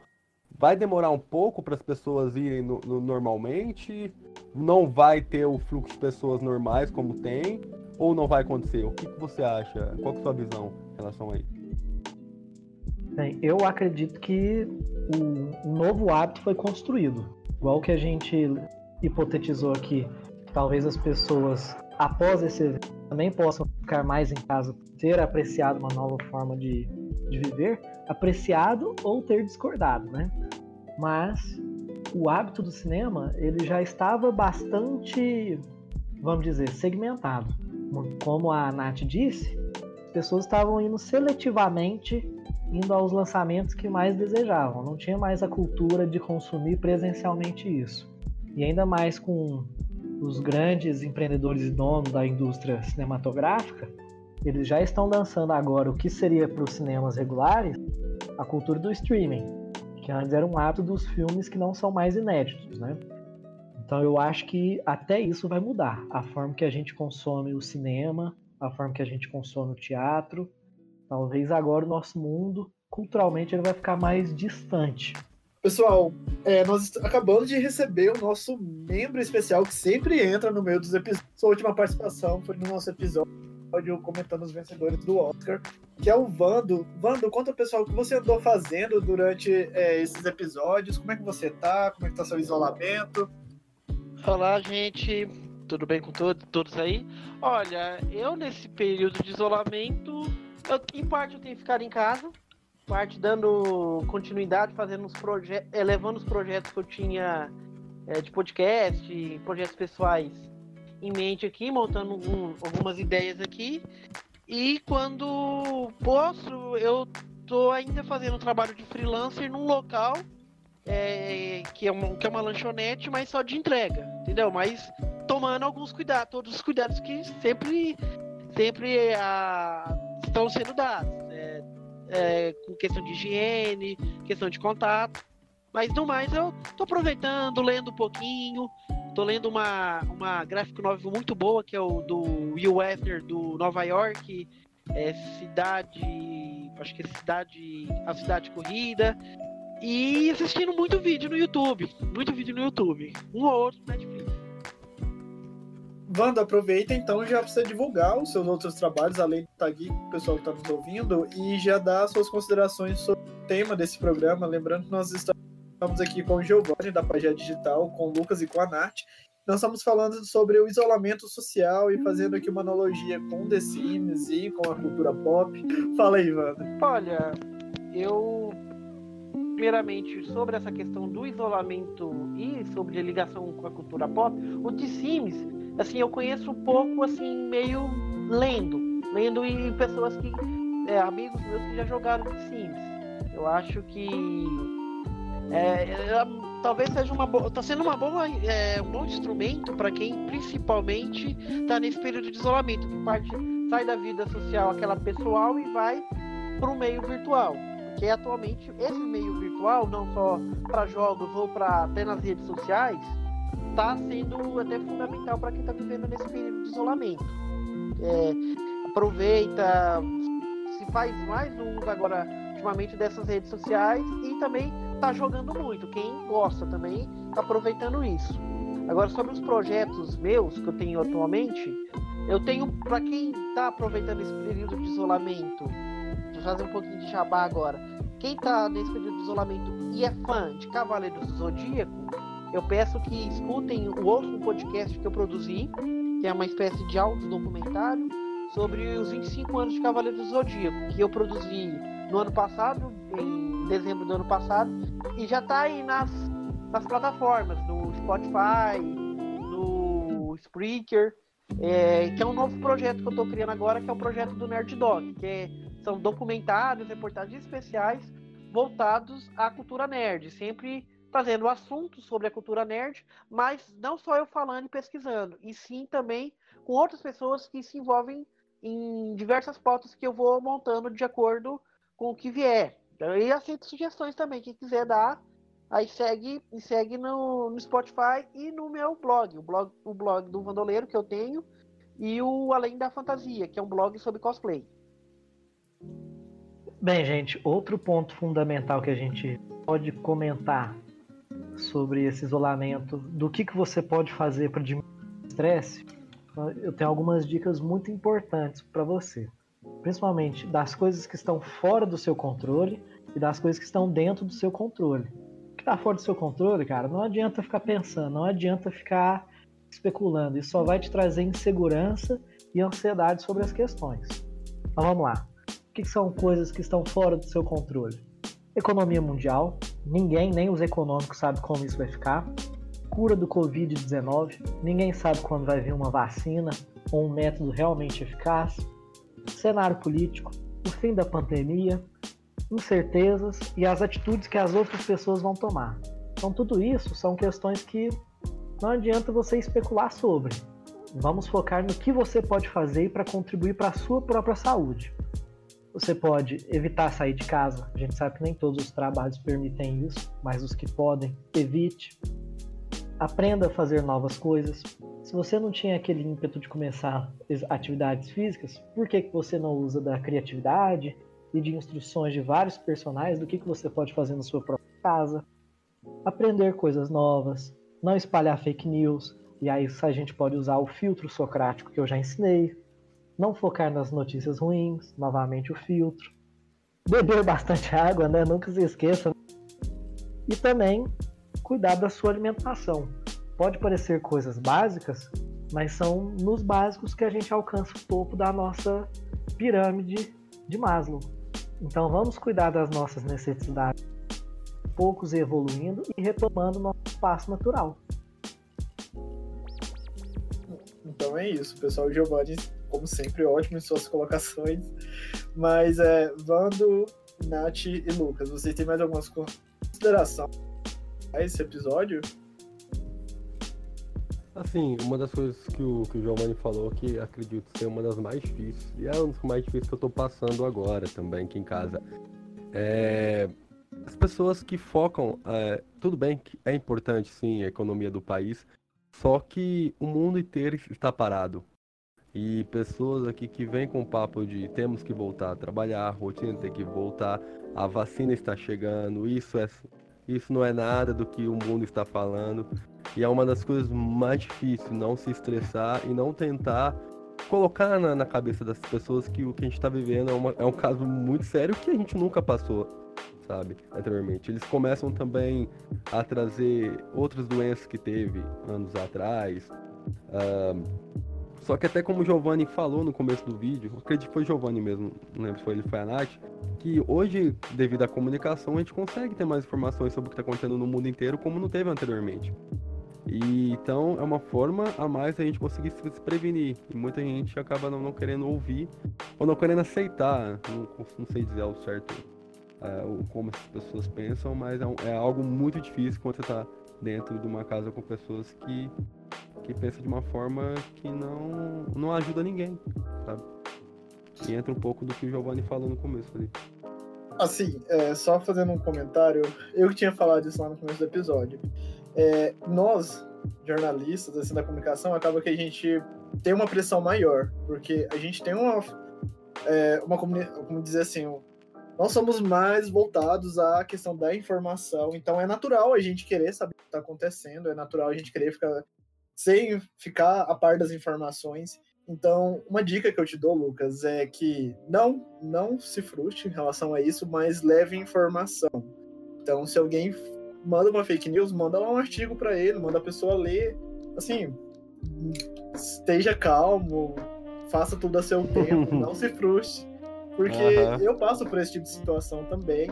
vai demorar um pouco para as pessoas irem no, no, normalmente? Não vai ter o fluxo de pessoas normais como tem? Ou não vai acontecer? O que, que você acha? Qual é a sua visão em relação a isso? Bem, eu acredito que o, um novo hábito foi construído. Igual que a gente hipotetizou aqui, talvez as pessoas, após esse evento, também possam ficar mais em casa, ter apreciado uma nova forma de, de viver, apreciado ou ter discordado, né? Mas o hábito do cinema ele já estava bastante, vamos dizer, segmentado. Como a Nath disse, as pessoas estavam indo seletivamente indo aos lançamentos que mais desejavam. Não tinha mais a cultura de consumir presencialmente isso. E ainda mais com os grandes empreendedores e donos da indústria cinematográfica, eles já estão lançando agora o que seria para os cinemas regulares a cultura do streaming, que antes era um ato dos filmes que não são mais inéditos, né? Então eu acho que até isso vai mudar, a forma que a gente consome o cinema, a forma que a gente consome o teatro. Talvez agora o nosso mundo, culturalmente, ele vai ficar mais distante. Pessoal, é, nós acabamos de receber o nosso membro especial que sempre entra no meio dos episódios. Sua última participação foi no nosso episódio comentando os vencedores do Oscar, que é o Vando. Vando, conta pessoal o que você andou fazendo durante é, esses episódios, como é que você tá, como é que tá seu isolamento. Olá, gente. Tudo bem com todos, todos aí? Olha, eu nesse período de isolamento, eu, em parte eu tenho ficar em casa, parte dando continuidade, fazendo os projetos, elevando os projetos que eu tinha é, de podcast, projetos pessoais em mente aqui, montando um, algumas ideias aqui. E quando posso, eu tô ainda fazendo um trabalho de freelancer num local é, que, é uma, que é uma lanchonete, mas só de entrega, entendeu? Mas tomando alguns cuidados, todos os cuidados que sempre, sempre a, estão sendo dados. É, é, com questão de higiene, questão de contato. Mas no mais eu tô aproveitando, lendo um pouquinho, Tô lendo uma, uma gráfico novel muito boa, que é o do Will Eisner, do Nova York, é, cidade. Acho que é cidade. A cidade corrida. E assistindo muito vídeo no YouTube. Muito vídeo no YouTube. Um ou outro no Netflix. Wanda, aproveita então já para você divulgar os seus outros trabalhos, além do Tagui, o pessoal que está nos ouvindo, e já dar suas considerações sobre o tema desse programa. Lembrando que nós estamos Estamos aqui com o Giovanni, da Pagé Digital, com o Lucas e com a Nath. Nós estamos falando sobre o isolamento social e fazendo aqui uma analogia com The Sims e com a cultura pop. Fala aí, Wanda. Olha, eu primeiramente sobre essa questão do isolamento e sobre a ligação com a cultura pop, o The Sims, assim, eu conheço um pouco assim meio lendo, lendo e pessoas que é, amigos meus que já jogaram The Sims. Eu acho que é, é, talvez seja uma boa, tá sendo uma boa, é, um bom instrumento para quem principalmente está nesse período de isolamento, que parte sai da vida social, aquela pessoal e vai para o meio virtual. Porque atualmente esse meio virtual, não só para jogos ou para até nas redes sociais, está sendo até fundamental para quem está vivendo nesse período de isolamento. É, aproveita, se faz mais uso agora ultimamente dessas redes sociais e também tá jogando muito. Quem gosta também aproveitando isso. Agora, sobre os projetos meus que eu tenho atualmente, eu tenho, para quem está aproveitando esse período de isolamento, vou fazer um pouquinho de jabá agora. Quem está nesse período de isolamento e é fã de Cavaleiros do Zodíaco, eu peço que escutem o outro podcast que eu produzi, que é uma espécie de auto-documentário sobre os 25 anos de Cavaleiros do Zodíaco, que eu produzi no ano passado, em dezembro do ano passado, e já está aí nas, nas plataformas, no Spotify, no Spreaker, é, que é um novo projeto que eu estou criando agora, que é o projeto do Nerd Dog, que é, são documentários, reportagens especiais voltados à cultura nerd, sempre trazendo assuntos sobre a cultura nerd, mas não só eu falando e pesquisando, e sim também com outras pessoas que se envolvem em diversas pautas que eu vou montando de acordo com o que vier. Então, e aceito sugestões também, quem quiser dar, aí segue, me segue no, no Spotify e no meu blog, o blog, o blog do Vandoleiro que eu tenho, e o Além da Fantasia, que é um blog sobre cosplay. Bem, gente, outro ponto fundamental que a gente pode comentar sobre esse isolamento, do que, que você pode fazer para diminuir o estresse, eu tenho algumas dicas muito importantes para você. Principalmente das coisas que estão fora do seu controle e das coisas que estão dentro do seu controle. O que está fora do seu controle, cara, não adianta ficar pensando, não adianta ficar especulando. Isso só vai te trazer insegurança e ansiedade sobre as questões. Então vamos lá. O que são coisas que estão fora do seu controle? Economia mundial, ninguém, nem os econômicos, sabe como isso vai ficar. Cura do Covid-19, ninguém sabe quando vai vir uma vacina ou um método realmente eficaz. Cenário político, o fim da pandemia, incertezas e as atitudes que as outras pessoas vão tomar. Então, tudo isso são questões que não adianta você especular sobre. Vamos focar no que você pode fazer para contribuir para a sua própria saúde. Você pode evitar sair de casa. A gente sabe que nem todos os trabalhos permitem isso, mas os que podem, evite. Aprenda a fazer novas coisas. Se você não tinha aquele ímpeto de começar atividades físicas, por que, que você não usa da criatividade e de instruções de vários personagens do que, que você pode fazer na sua própria casa? Aprender coisas novas, não espalhar fake news, e aí a gente pode usar o filtro socrático que eu já ensinei, não focar nas notícias ruins, novamente o filtro, beber bastante (laughs) água, né? Nunca se esqueça. E também cuidar da sua alimentação. Pode parecer coisas básicas, mas são nos básicos que a gente alcança o topo da nossa pirâmide de Maslow. Então vamos cuidar das nossas necessidades, poucos evoluindo e retomando nosso espaço natural. Então é isso, pessoal. Giovanni como sempre, ótimo em suas colocações. Mas é, Vando, Nath e Lucas, vocês têm mais algumas considerações a esse episódio? Assim, uma das coisas que o, que o Giovanni falou que acredito ser uma das mais difíceis, e é uma das mais difíceis que eu tô passando agora também aqui em casa. É, as pessoas que focam, é, tudo bem que é importante sim a economia do país, só que o mundo inteiro está parado. E pessoas aqui que vêm com o papo de temos que voltar a trabalhar, a rotina tem que voltar, a vacina está chegando, isso é isso não é nada do que o mundo está falando. E é uma das coisas mais difíceis, não se estressar e não tentar colocar na, na cabeça das pessoas que o que a gente está vivendo é, uma, é um caso muito sério que a gente nunca passou, sabe, anteriormente. Eles começam também a trazer outras doenças que teve anos atrás. Só que até como o Giovanni falou no começo do vídeo, acredito que foi Giovanni mesmo, não lembro se foi ele foi a Nath, que hoje, devido à comunicação, a gente consegue ter mais informações sobre o que está acontecendo no mundo inteiro, como não teve anteriormente. E então é uma forma a mais a gente conseguir se prevenir. E muita gente acaba não, não querendo ouvir ou não querendo aceitar. Não, não sei dizer ao certo é, como as pessoas pensam, mas é, um, é algo muito difícil quando você está dentro de uma casa com pessoas que que pensa de uma forma que não, não ajuda ninguém, sabe? E entra um pouco do que o Giovanni falou no começo ali. Assim, é, só fazendo um comentário, eu tinha falado isso lá no começo do episódio. É, nós, jornalistas assim, da comunicação, acaba que a gente tem uma pressão maior, porque a gente tem uma, é, uma como dizer assim, nós somos mais voltados à questão da informação, então é natural a gente querer saber está acontecendo. É natural a gente querer ficar sem ficar a par das informações. Então, uma dica que eu te dou, Lucas, é que não, não se frustre em relação a isso, mas leve informação. Então, se alguém manda uma fake news, manda lá um artigo para ele, manda a pessoa ler. Assim, esteja calmo, faça tudo a seu tempo, (laughs) não se frustre. Porque uhum. eu passo por esse tipo de situação também.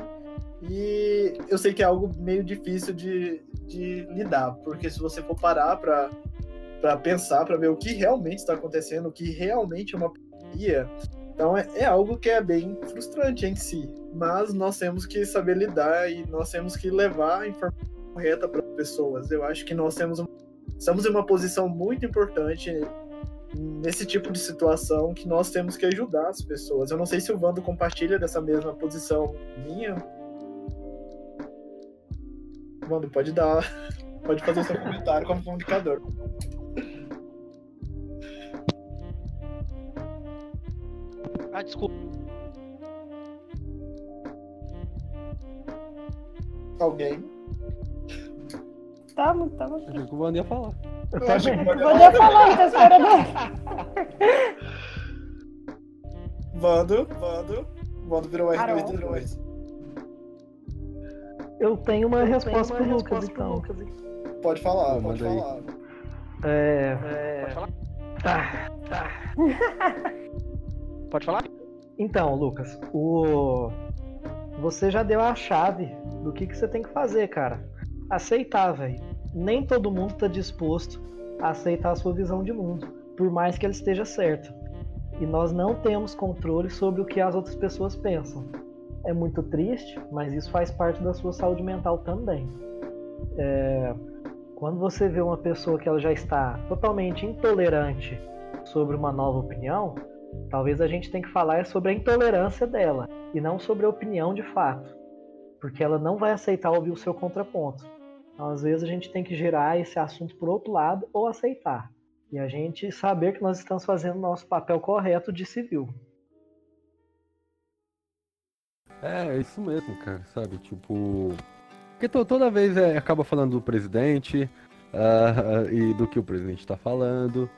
E eu sei que é algo meio difícil de, de lidar, porque se você for parar para para pensar, para ver o que realmente está acontecendo, o que realmente é uma pandemia. Então é, é, algo que é bem frustrante em si, mas nós temos que saber lidar e nós temos que levar a informação correta para as pessoas. Eu acho que nós temos estamos em uma posição muito importante nesse tipo de situação que nós temos que ajudar as pessoas. Eu não sei se o Vando compartilha dessa mesma posição minha. Vando, pode dar, (laughs) pode fazer seu comentário como comunicador. Ah, desculpa. Alguém? Tamo, tamo. Achei que o Wanda ia falar. Eu, eu achei que o Wanda ia falar, tá esperando. Vando, Vando. Vando virou R2 virou S. Eu tenho uma eu resposta tenho uma pro Lucas, então. Lucas. Pode falar, pode falar. É. é... Pode falar? Tá, tá. Pode falar? Então, Lucas, o... você já deu a chave do que, que você tem que fazer, cara. Aceitar, velho. Nem todo mundo está disposto a aceitar a sua visão de mundo, por mais que ele esteja certo. E nós não temos controle sobre o que as outras pessoas pensam. É muito triste, mas isso faz parte da sua saúde mental também. É... Quando você vê uma pessoa que ela já está totalmente intolerante sobre uma nova opinião, Talvez a gente tenha que falar sobre a intolerância dela e não sobre a opinião de fato, porque ela não vai aceitar ouvir o seu contraponto. Então, às vezes a gente tem que girar esse assunto por outro lado ou aceitar. E a gente saber que nós estamos fazendo nosso papel correto de civil. É, é isso mesmo, cara, sabe? Tipo. Porque toda vez é, acaba falando do presidente uh, e do que o presidente está falando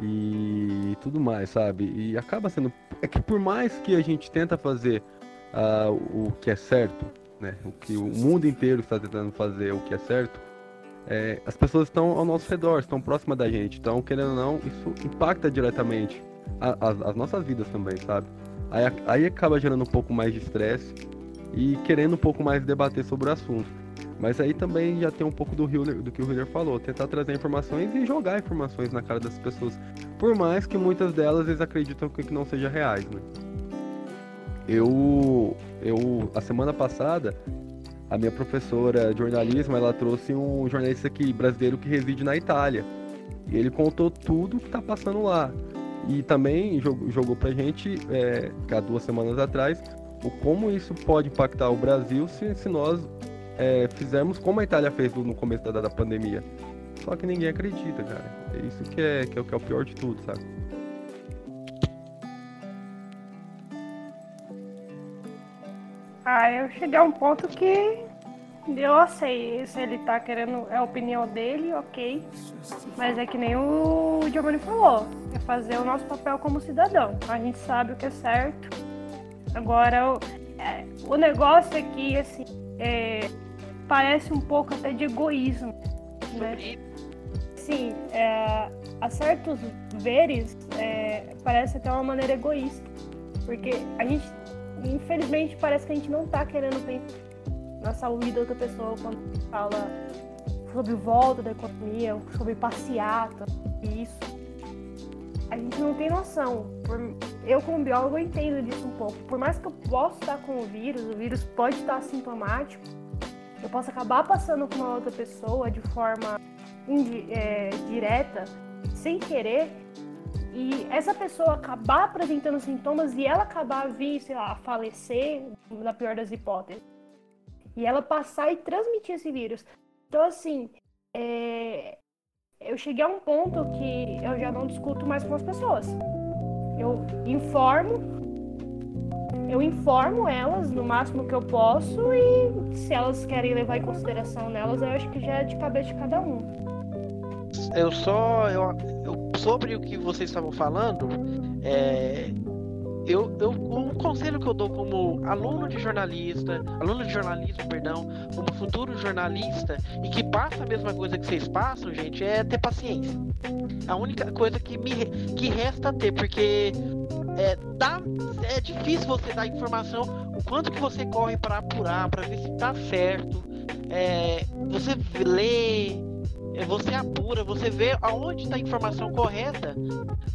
e tudo mais, sabe? E acaba sendo. É que por mais que a gente tenta fazer uh, o que é certo, né? O que o mundo inteiro está tentando fazer o que é certo, é, as pessoas estão ao nosso redor, estão próximas da gente. Então, querendo ou não, isso impacta diretamente a, a, as nossas vidas também, sabe? Aí, aí acaba gerando um pouco mais de estresse e querendo um pouco mais debater sobre o assunto. Mas aí também já tem um pouco do, Hiller, do que o Hiller falou, tentar trazer informações e jogar informações na cara das pessoas. Por mais que muitas delas eles acreditam que não sejam reais, né? Eu, eu, a semana passada, a minha professora de jornalismo, ela trouxe um jornalista aqui brasileiro que reside na Itália. E ele contou tudo que tá passando lá. E também jogou, jogou pra gente, é, há duas semanas atrás, o como isso pode impactar o Brasil se, se nós é, fizermos como a Itália fez no começo da, da pandemia. Só que ninguém acredita, cara. É isso que é, que é, que é o pior de tudo, sabe? Ah, eu cheguei a um ponto que eu sei se ele tá querendo, é a opinião dele, ok. Mas é que nem o Giovanni falou, é fazer o nosso papel como cidadão. A gente sabe o que é certo. Agora, o, é, o negócio aqui, assim, é, parece um pouco até de egoísmo. Né? Sim, é, a certos veres é, parece até uma maneira egoísta. Porque a gente, infelizmente, parece que a gente não está querendo pensar na saúde da outra pessoa quando fala sobre volta da economia, sobre passeata, isso. A gente não tem noção. Eu, como biólogo, entendo disso um pouco. Por mais que eu possa estar com o vírus, o vírus pode estar sintomático, eu posso acabar passando com uma outra pessoa de forma é, direta, sem querer, e essa pessoa acabar apresentando sintomas e ela acabar vir, sei lá, falecer, na pior das hipóteses. E ela passar e transmitir esse vírus. Então, assim, é... eu cheguei a um ponto que eu já não discuto mais com as pessoas. Eu informo eu informo elas no máximo que eu posso e se elas querem levar em consideração nelas, eu acho que já é de cabeça de cada um. Eu só. Eu, eu, sobre o que vocês estavam falando, é, eu, eu, um conselho que eu dou como aluno de jornalista, aluno de jornalismo, perdão, como futuro jornalista, e que passa a mesma coisa que vocês passam, gente, é ter paciência. A única coisa que me que resta ter, porque é, dá, é difícil você dar informação, o quanto que você corre para apurar, para ver se tá certo. É, você lê, você apura, você vê aonde está a informação correta,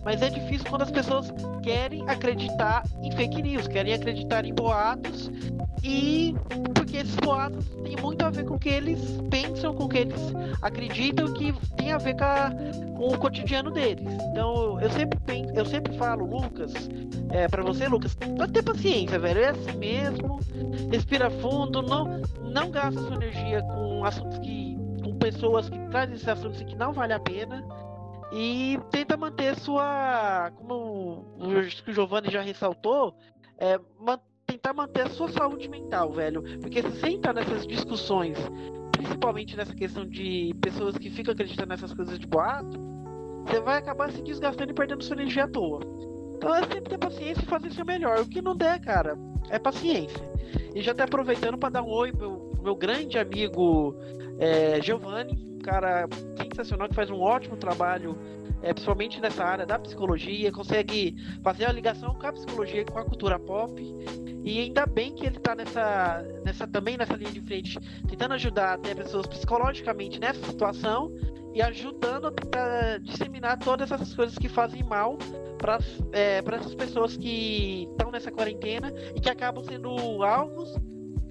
mas é difícil quando as pessoas querem acreditar em fake news, querem acreditar em boatos. E porque esses boatos têm muito a ver com o que eles pensam, com o que eles acreditam que tem a ver com, a, com o cotidiano deles. Então eu sempre penso, eu sempre falo, Lucas, é, para você, Lucas, pode ter paciência, velho, é assim mesmo, respira fundo, não, não gasta sua energia com assuntos que pessoas que trazem esse assunto que não vale a pena e tenta manter sua, como o Giovanni já ressaltou, é, man, tentar manter a sua saúde mental, velho. Porque se você entrar nessas discussões, principalmente nessa questão de pessoas que ficam acreditando nessas coisas de boato, você vai acabar se desgastando e perdendo sua energia à toa. Então é sempre ter paciência e fazer seu melhor. O que não der, cara, é paciência. E já até aproveitando para dar um oi pro meu grande amigo é, Giovanni, um cara sensacional que faz um ótimo trabalho, é, principalmente nessa área da psicologia, consegue fazer a ligação com a psicologia e com a cultura pop. E ainda bem que ele está nessa, nessa também nessa linha de frente, tentando ajudar até pessoas psicologicamente nessa situação e ajudando a tentar disseminar todas essas coisas que fazem mal para é, essas pessoas que estão nessa quarentena e que acabam sendo alvos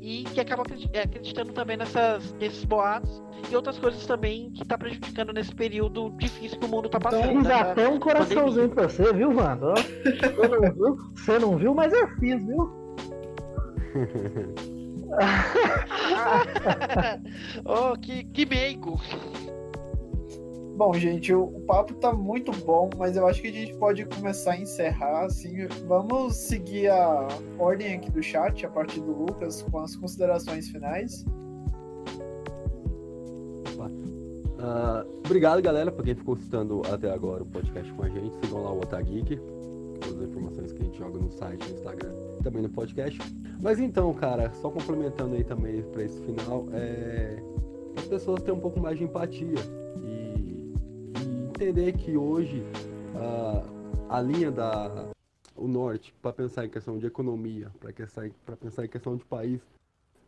e que acaba é, acreditando também nessas, nesses boatos e outras coisas também que tá prejudicando nesse período difícil que o mundo tá então, passando. Então, já tem um coraçãozinho pra você, viu, Wanda? Você não viu, você não viu, mas eu fiz, viu? (laughs) oh, que, que meigo! Bom, gente, o, o, papo tá muito bom, mas eu acho que a gente pode começar a encerrar, assim. Vamos seguir a ordem aqui do chat, a partir do Lucas, com as considerações finais. Uh, obrigado, galera, por quem ficou escutando até agora o podcast com a gente. Sigam lá o Otageek, todas as informações que a gente joga no site, no Instagram, também no podcast. Mas então, cara, só complementando aí também para esse final, é... as pessoas têm um pouco mais de empatia entender que hoje uh, a linha da o norte para pensar em questão de economia, para pensar, pensar em questão de país,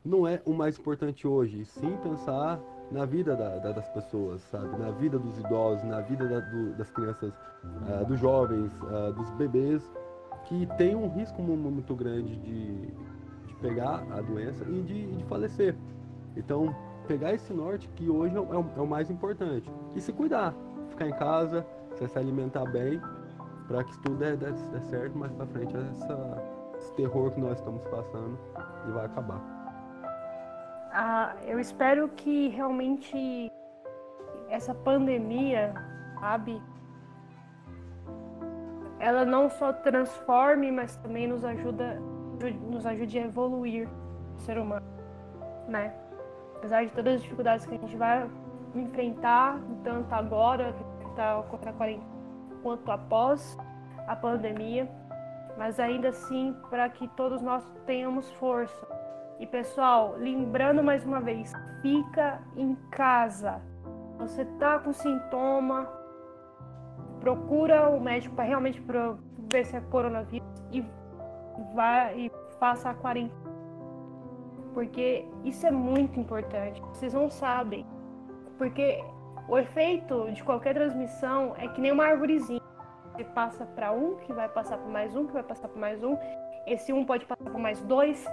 não é o mais importante hoje, sim pensar na vida da, da, das pessoas, sabe? Na vida dos idosos, na vida da, do, das crianças, uh, dos jovens, uh, dos bebês, que tem um risco muito grande de, de pegar a doença e de, de falecer. Então, pegar esse norte que hoje é o, é o mais importante. E se cuidar, ficar em casa, você se alimentar bem, para que tudo der, der, der, certo, mais para frente essa, esse terror que nós estamos passando e vai acabar. Ah, eu espero que realmente essa pandemia, sabe, ela não só transforme, mas também nos ajuda, nos ajude a evoluir o ser humano, né? Apesar de todas as dificuldades que a gente vai enfrentar, tanto agora, contra a quarentena, quanto após a pandemia, mas ainda assim para que todos nós tenhamos força. E pessoal, lembrando mais uma vez, fica em casa. Você tá com sintoma, procura o médico para realmente ver se é coronavírus e vai e faça a quarentena. Porque isso é muito importante. Vocês não sabem porque o efeito de qualquer transmissão é que nem uma árvorezinha. Você passa para um, que vai passar para mais um, que vai passar para mais um. Esse um pode passar para mais dois.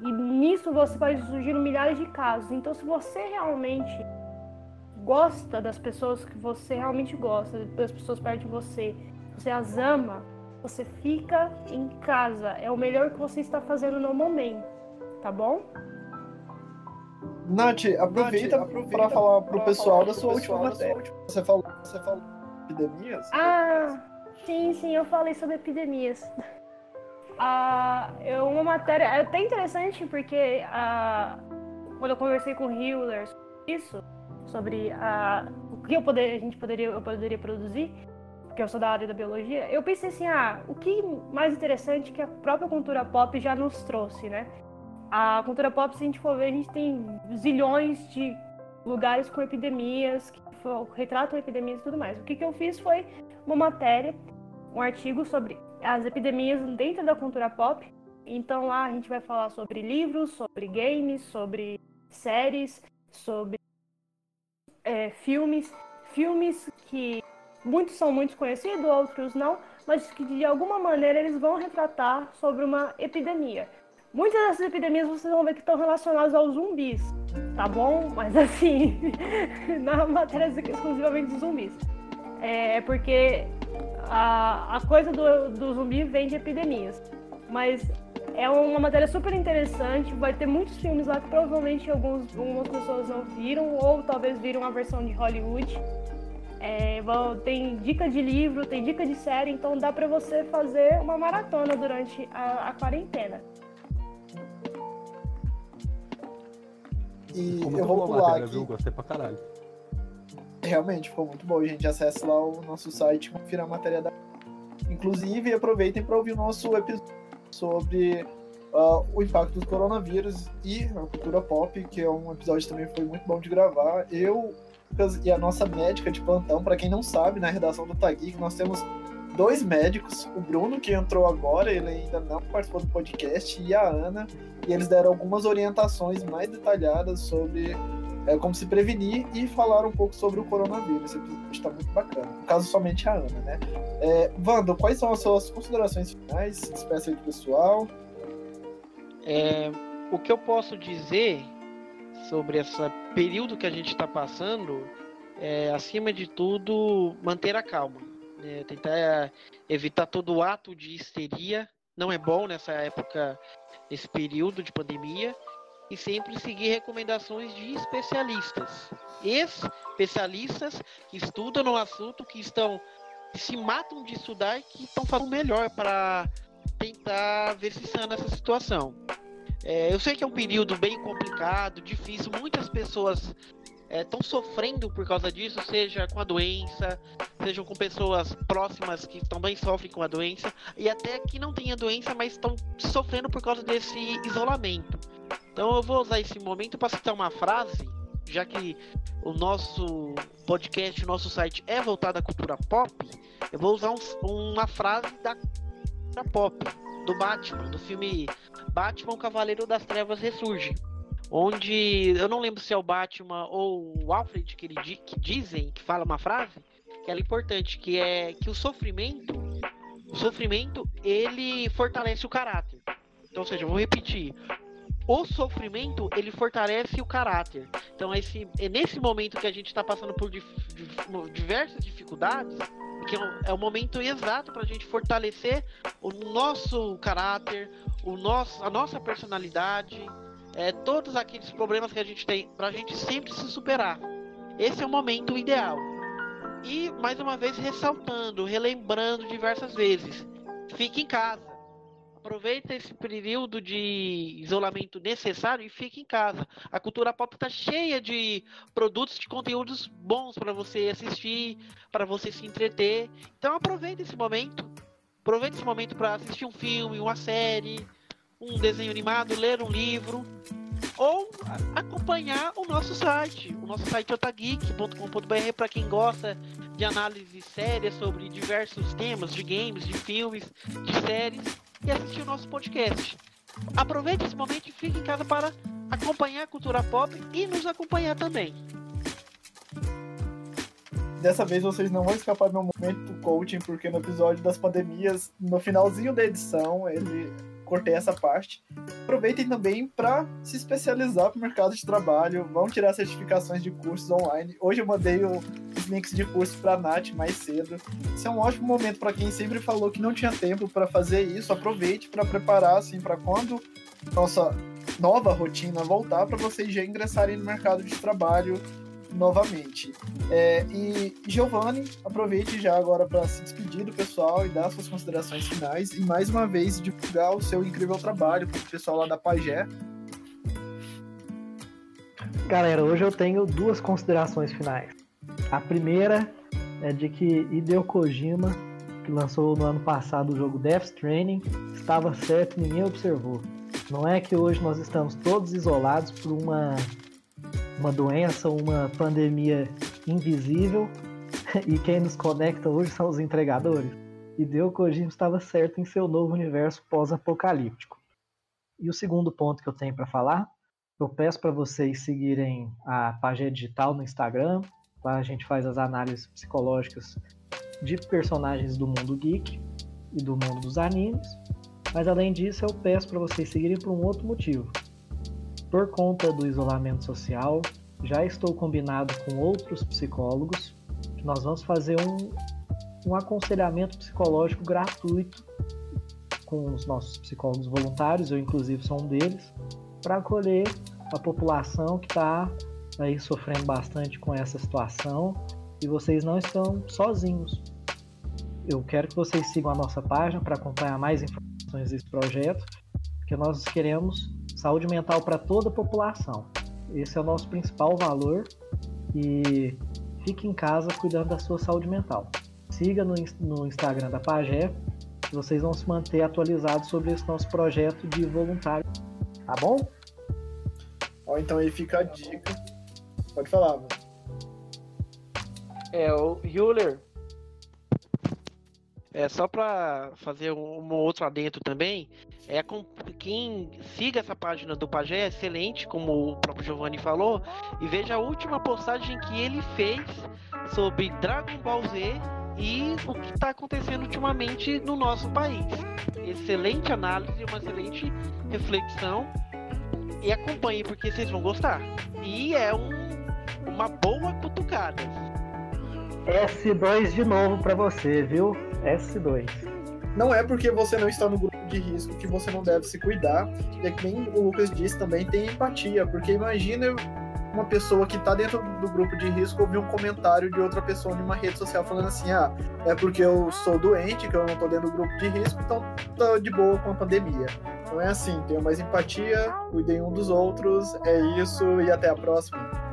E nisso você pode surgir milhares de casos. Então, se você realmente gosta das pessoas que você realmente gosta, das pessoas perto de você, você as ama, você fica em casa. É o melhor que você está fazendo no momento, tá bom? Nath, aproveita, para falar pro pessoal da sua última matéria. Você falou, você falou epidemias? Ah, sim, sim, eu falei sobre epidemias. Ah, é uma matéria é até interessante porque ah, quando eu conversei com o Hewler sobre isso, sobre ah, o que eu poder, a gente poderia, eu poderia produzir, porque eu sou da área da biologia, eu pensei assim, ah, o que mais interessante que a própria cultura pop já nos trouxe, né? A cultura pop, se a gente for ver, a gente tem zilhões de lugares com epidemias, que retratam epidemias e tudo mais. O que, que eu fiz foi uma matéria, um artigo sobre as epidemias dentro da cultura pop. Então lá a gente vai falar sobre livros, sobre games, sobre séries, sobre é, filmes, filmes que muitos são muito conhecidos, outros não, mas que de alguma maneira eles vão retratar sobre uma epidemia. Muitas dessas epidemias vocês vão ver que estão relacionadas aos zumbis, tá bom? Mas (laughs) assim, na matéria exclusivamente de zumbis. É porque a, a coisa do, do zumbi vem de epidemias. Mas é uma matéria super interessante. Vai ter muitos filmes lá que provavelmente alguns, algumas pessoas não viram, ou talvez viram a versão de Hollywood. É, tem dica de livro, tem dica de série, então dá para você fazer uma maratona durante a, a quarentena. E eu vou pular matéria, aqui. Viu? Gostei pra caralho. Realmente, ficou muito bom. A gente acessa lá o nosso site confira a matéria da. Inclusive, aproveitem para ouvir o nosso episódio sobre uh, o impacto do coronavírus e a cultura pop, que é um episódio que também foi muito bom de gravar. Eu e a nossa médica de plantão, para quem não sabe, na redação do Tageek, nós temos dois médicos, o Bruno, que entrou agora, ele ainda não participou do podcast, e a Ana, e eles deram algumas orientações mais detalhadas sobre é, como se prevenir e falar um pouco sobre o coronavírus. Esse episódio está muito bacana. No caso, somente a Ana, né? É, Wanda, quais são as suas considerações finais? Despeça do pessoal. É, o que eu posso dizer sobre esse período que a gente está passando é, acima de tudo, manter a calma. Né? Tentar evitar todo ato de histeria. Não é bom nessa época, nesse período de pandemia e sempre seguir recomendações de especialistas. Especialistas que estudam no assunto, que estão que se matam de estudar e que estão fazendo melhor para tentar ver se sana essa situação. É, eu sei que é um período bem complicado, difícil, muitas pessoas estão é, sofrendo por causa disso, seja com a doença, sejam com pessoas próximas que também sofrem com a doença, e até que não têm a doença, mas estão sofrendo por causa desse isolamento. Então eu vou usar esse momento para citar uma frase, já que o nosso podcast, o nosso site é voltado à cultura pop, eu vou usar um, uma frase da cultura pop, do Batman, do filme Batman, o Cavaleiro das Trevas Ressurge. Onde eu não lembro se é o Batman ou o Alfred que, ele, que dizem, que fala uma frase, que é importante, que é que o sofrimento, o sofrimento, ele fortalece o caráter. Então, ou seja, eu vou repetir o sofrimento ele fortalece o caráter. Então esse, é nesse momento que a gente está passando por dif, diversas dificuldades, que é, um, é o momento exato para a gente fortalecer o nosso caráter, o nosso, a nossa personalidade, é, todos aqueles problemas que a gente tem, para a gente sempre se superar. Esse é o momento ideal. E mais uma vez ressaltando, relembrando diversas vezes, fique em casa aproveita esse período de isolamento necessário e fique em casa. A cultura pop está cheia de produtos, de conteúdos bons para você assistir, para você se entreter. Então aproveita esse momento. Aproveita esse momento para assistir um filme, uma série, um desenho animado, ler um livro ou acompanhar o nosso site, o nosso site otageek.com.br para quem gosta de análise séria sobre diversos temas de games, de filmes, de séries e assistir o nosso podcast. Aproveite esse momento e fique em casa para acompanhar a cultura pop e nos acompanhar também. Dessa vez vocês não vão escapar do meu momento coaching, porque no episódio das pandemias, no finalzinho da edição, ele cortei essa parte. Aproveitem também para se especializar para o mercado de trabalho, vão tirar certificações de cursos online. Hoje eu mandei o, os links de curso para a Nath mais cedo. Esse é um ótimo momento para quem sempre falou que não tinha tempo para fazer isso. Aproveite para preparar assim para quando nossa nova rotina voltar para vocês já ingressarem no mercado de trabalho novamente. É, e Giovanni, aproveite já agora para se despedir do pessoal e dar suas considerações finais e mais uma vez divulgar o seu incrível trabalho para o pessoal lá da Pagé. Galera, hoje eu tenho duas considerações finais. A primeira é de que Hideo Kojima, que lançou no ano passado o jogo Death Stranding, estava certo ninguém observou. Não é que hoje nós estamos todos isolados por uma, uma doença, uma pandemia invisível (laughs) e quem nos conecta hoje são os entregadores. Hideo Kojima estava certo em seu novo universo pós-apocalíptico. E o segundo ponto que eu tenho para falar, eu peço para vocês seguirem a página digital no Instagram, Lá a gente faz as análises psicológicas de personagens do mundo geek e do mundo dos animes. Mas além disso, eu peço para vocês seguirem por um outro motivo. Por conta do isolamento social, já estou combinado com outros psicólogos que nós vamos fazer um, um aconselhamento psicológico gratuito com os nossos psicólogos voluntários, eu inclusive sou um deles, para acolher a população que está aí sofrendo bastante com essa situação e vocês não estão sozinhos. Eu quero que vocês sigam a nossa página para acompanhar mais informações desse projeto, porque nós queremos saúde mental para toda a população. Esse é o nosso principal valor e fique em casa cuidando da sua saúde mental. Siga no, no Instagram da Pagé, que vocês vão se manter atualizados sobre esse nosso projeto de voluntário. Tá bom? Ó, então aí fica a dica Pode falar, mano. É, o Euler. É, só para fazer um, outro adentro também, é com, quem siga essa página do Pajé é excelente, como o próprio Giovanni falou, e veja a última postagem que ele fez sobre Dragon Ball Z e o que está acontecendo ultimamente no nosso país. Excelente análise, uma excelente reflexão e acompanhe porque vocês vão gostar. E é um uma boa cutucada. S2 de novo para você, viu? S2. Não é porque você não está no grupo de risco que você não deve se cuidar. E é que nem o Lucas disse também, tem empatia, porque imagina uma pessoa que está dentro do grupo de risco ouvir um comentário de outra pessoa numa rede social falando assim: ah, é porque eu sou doente, que eu não estou dentro do grupo de risco, então tô de boa com a pandemia. Não é assim, tenham mais empatia, cuidem um dos outros, é isso e até a próxima.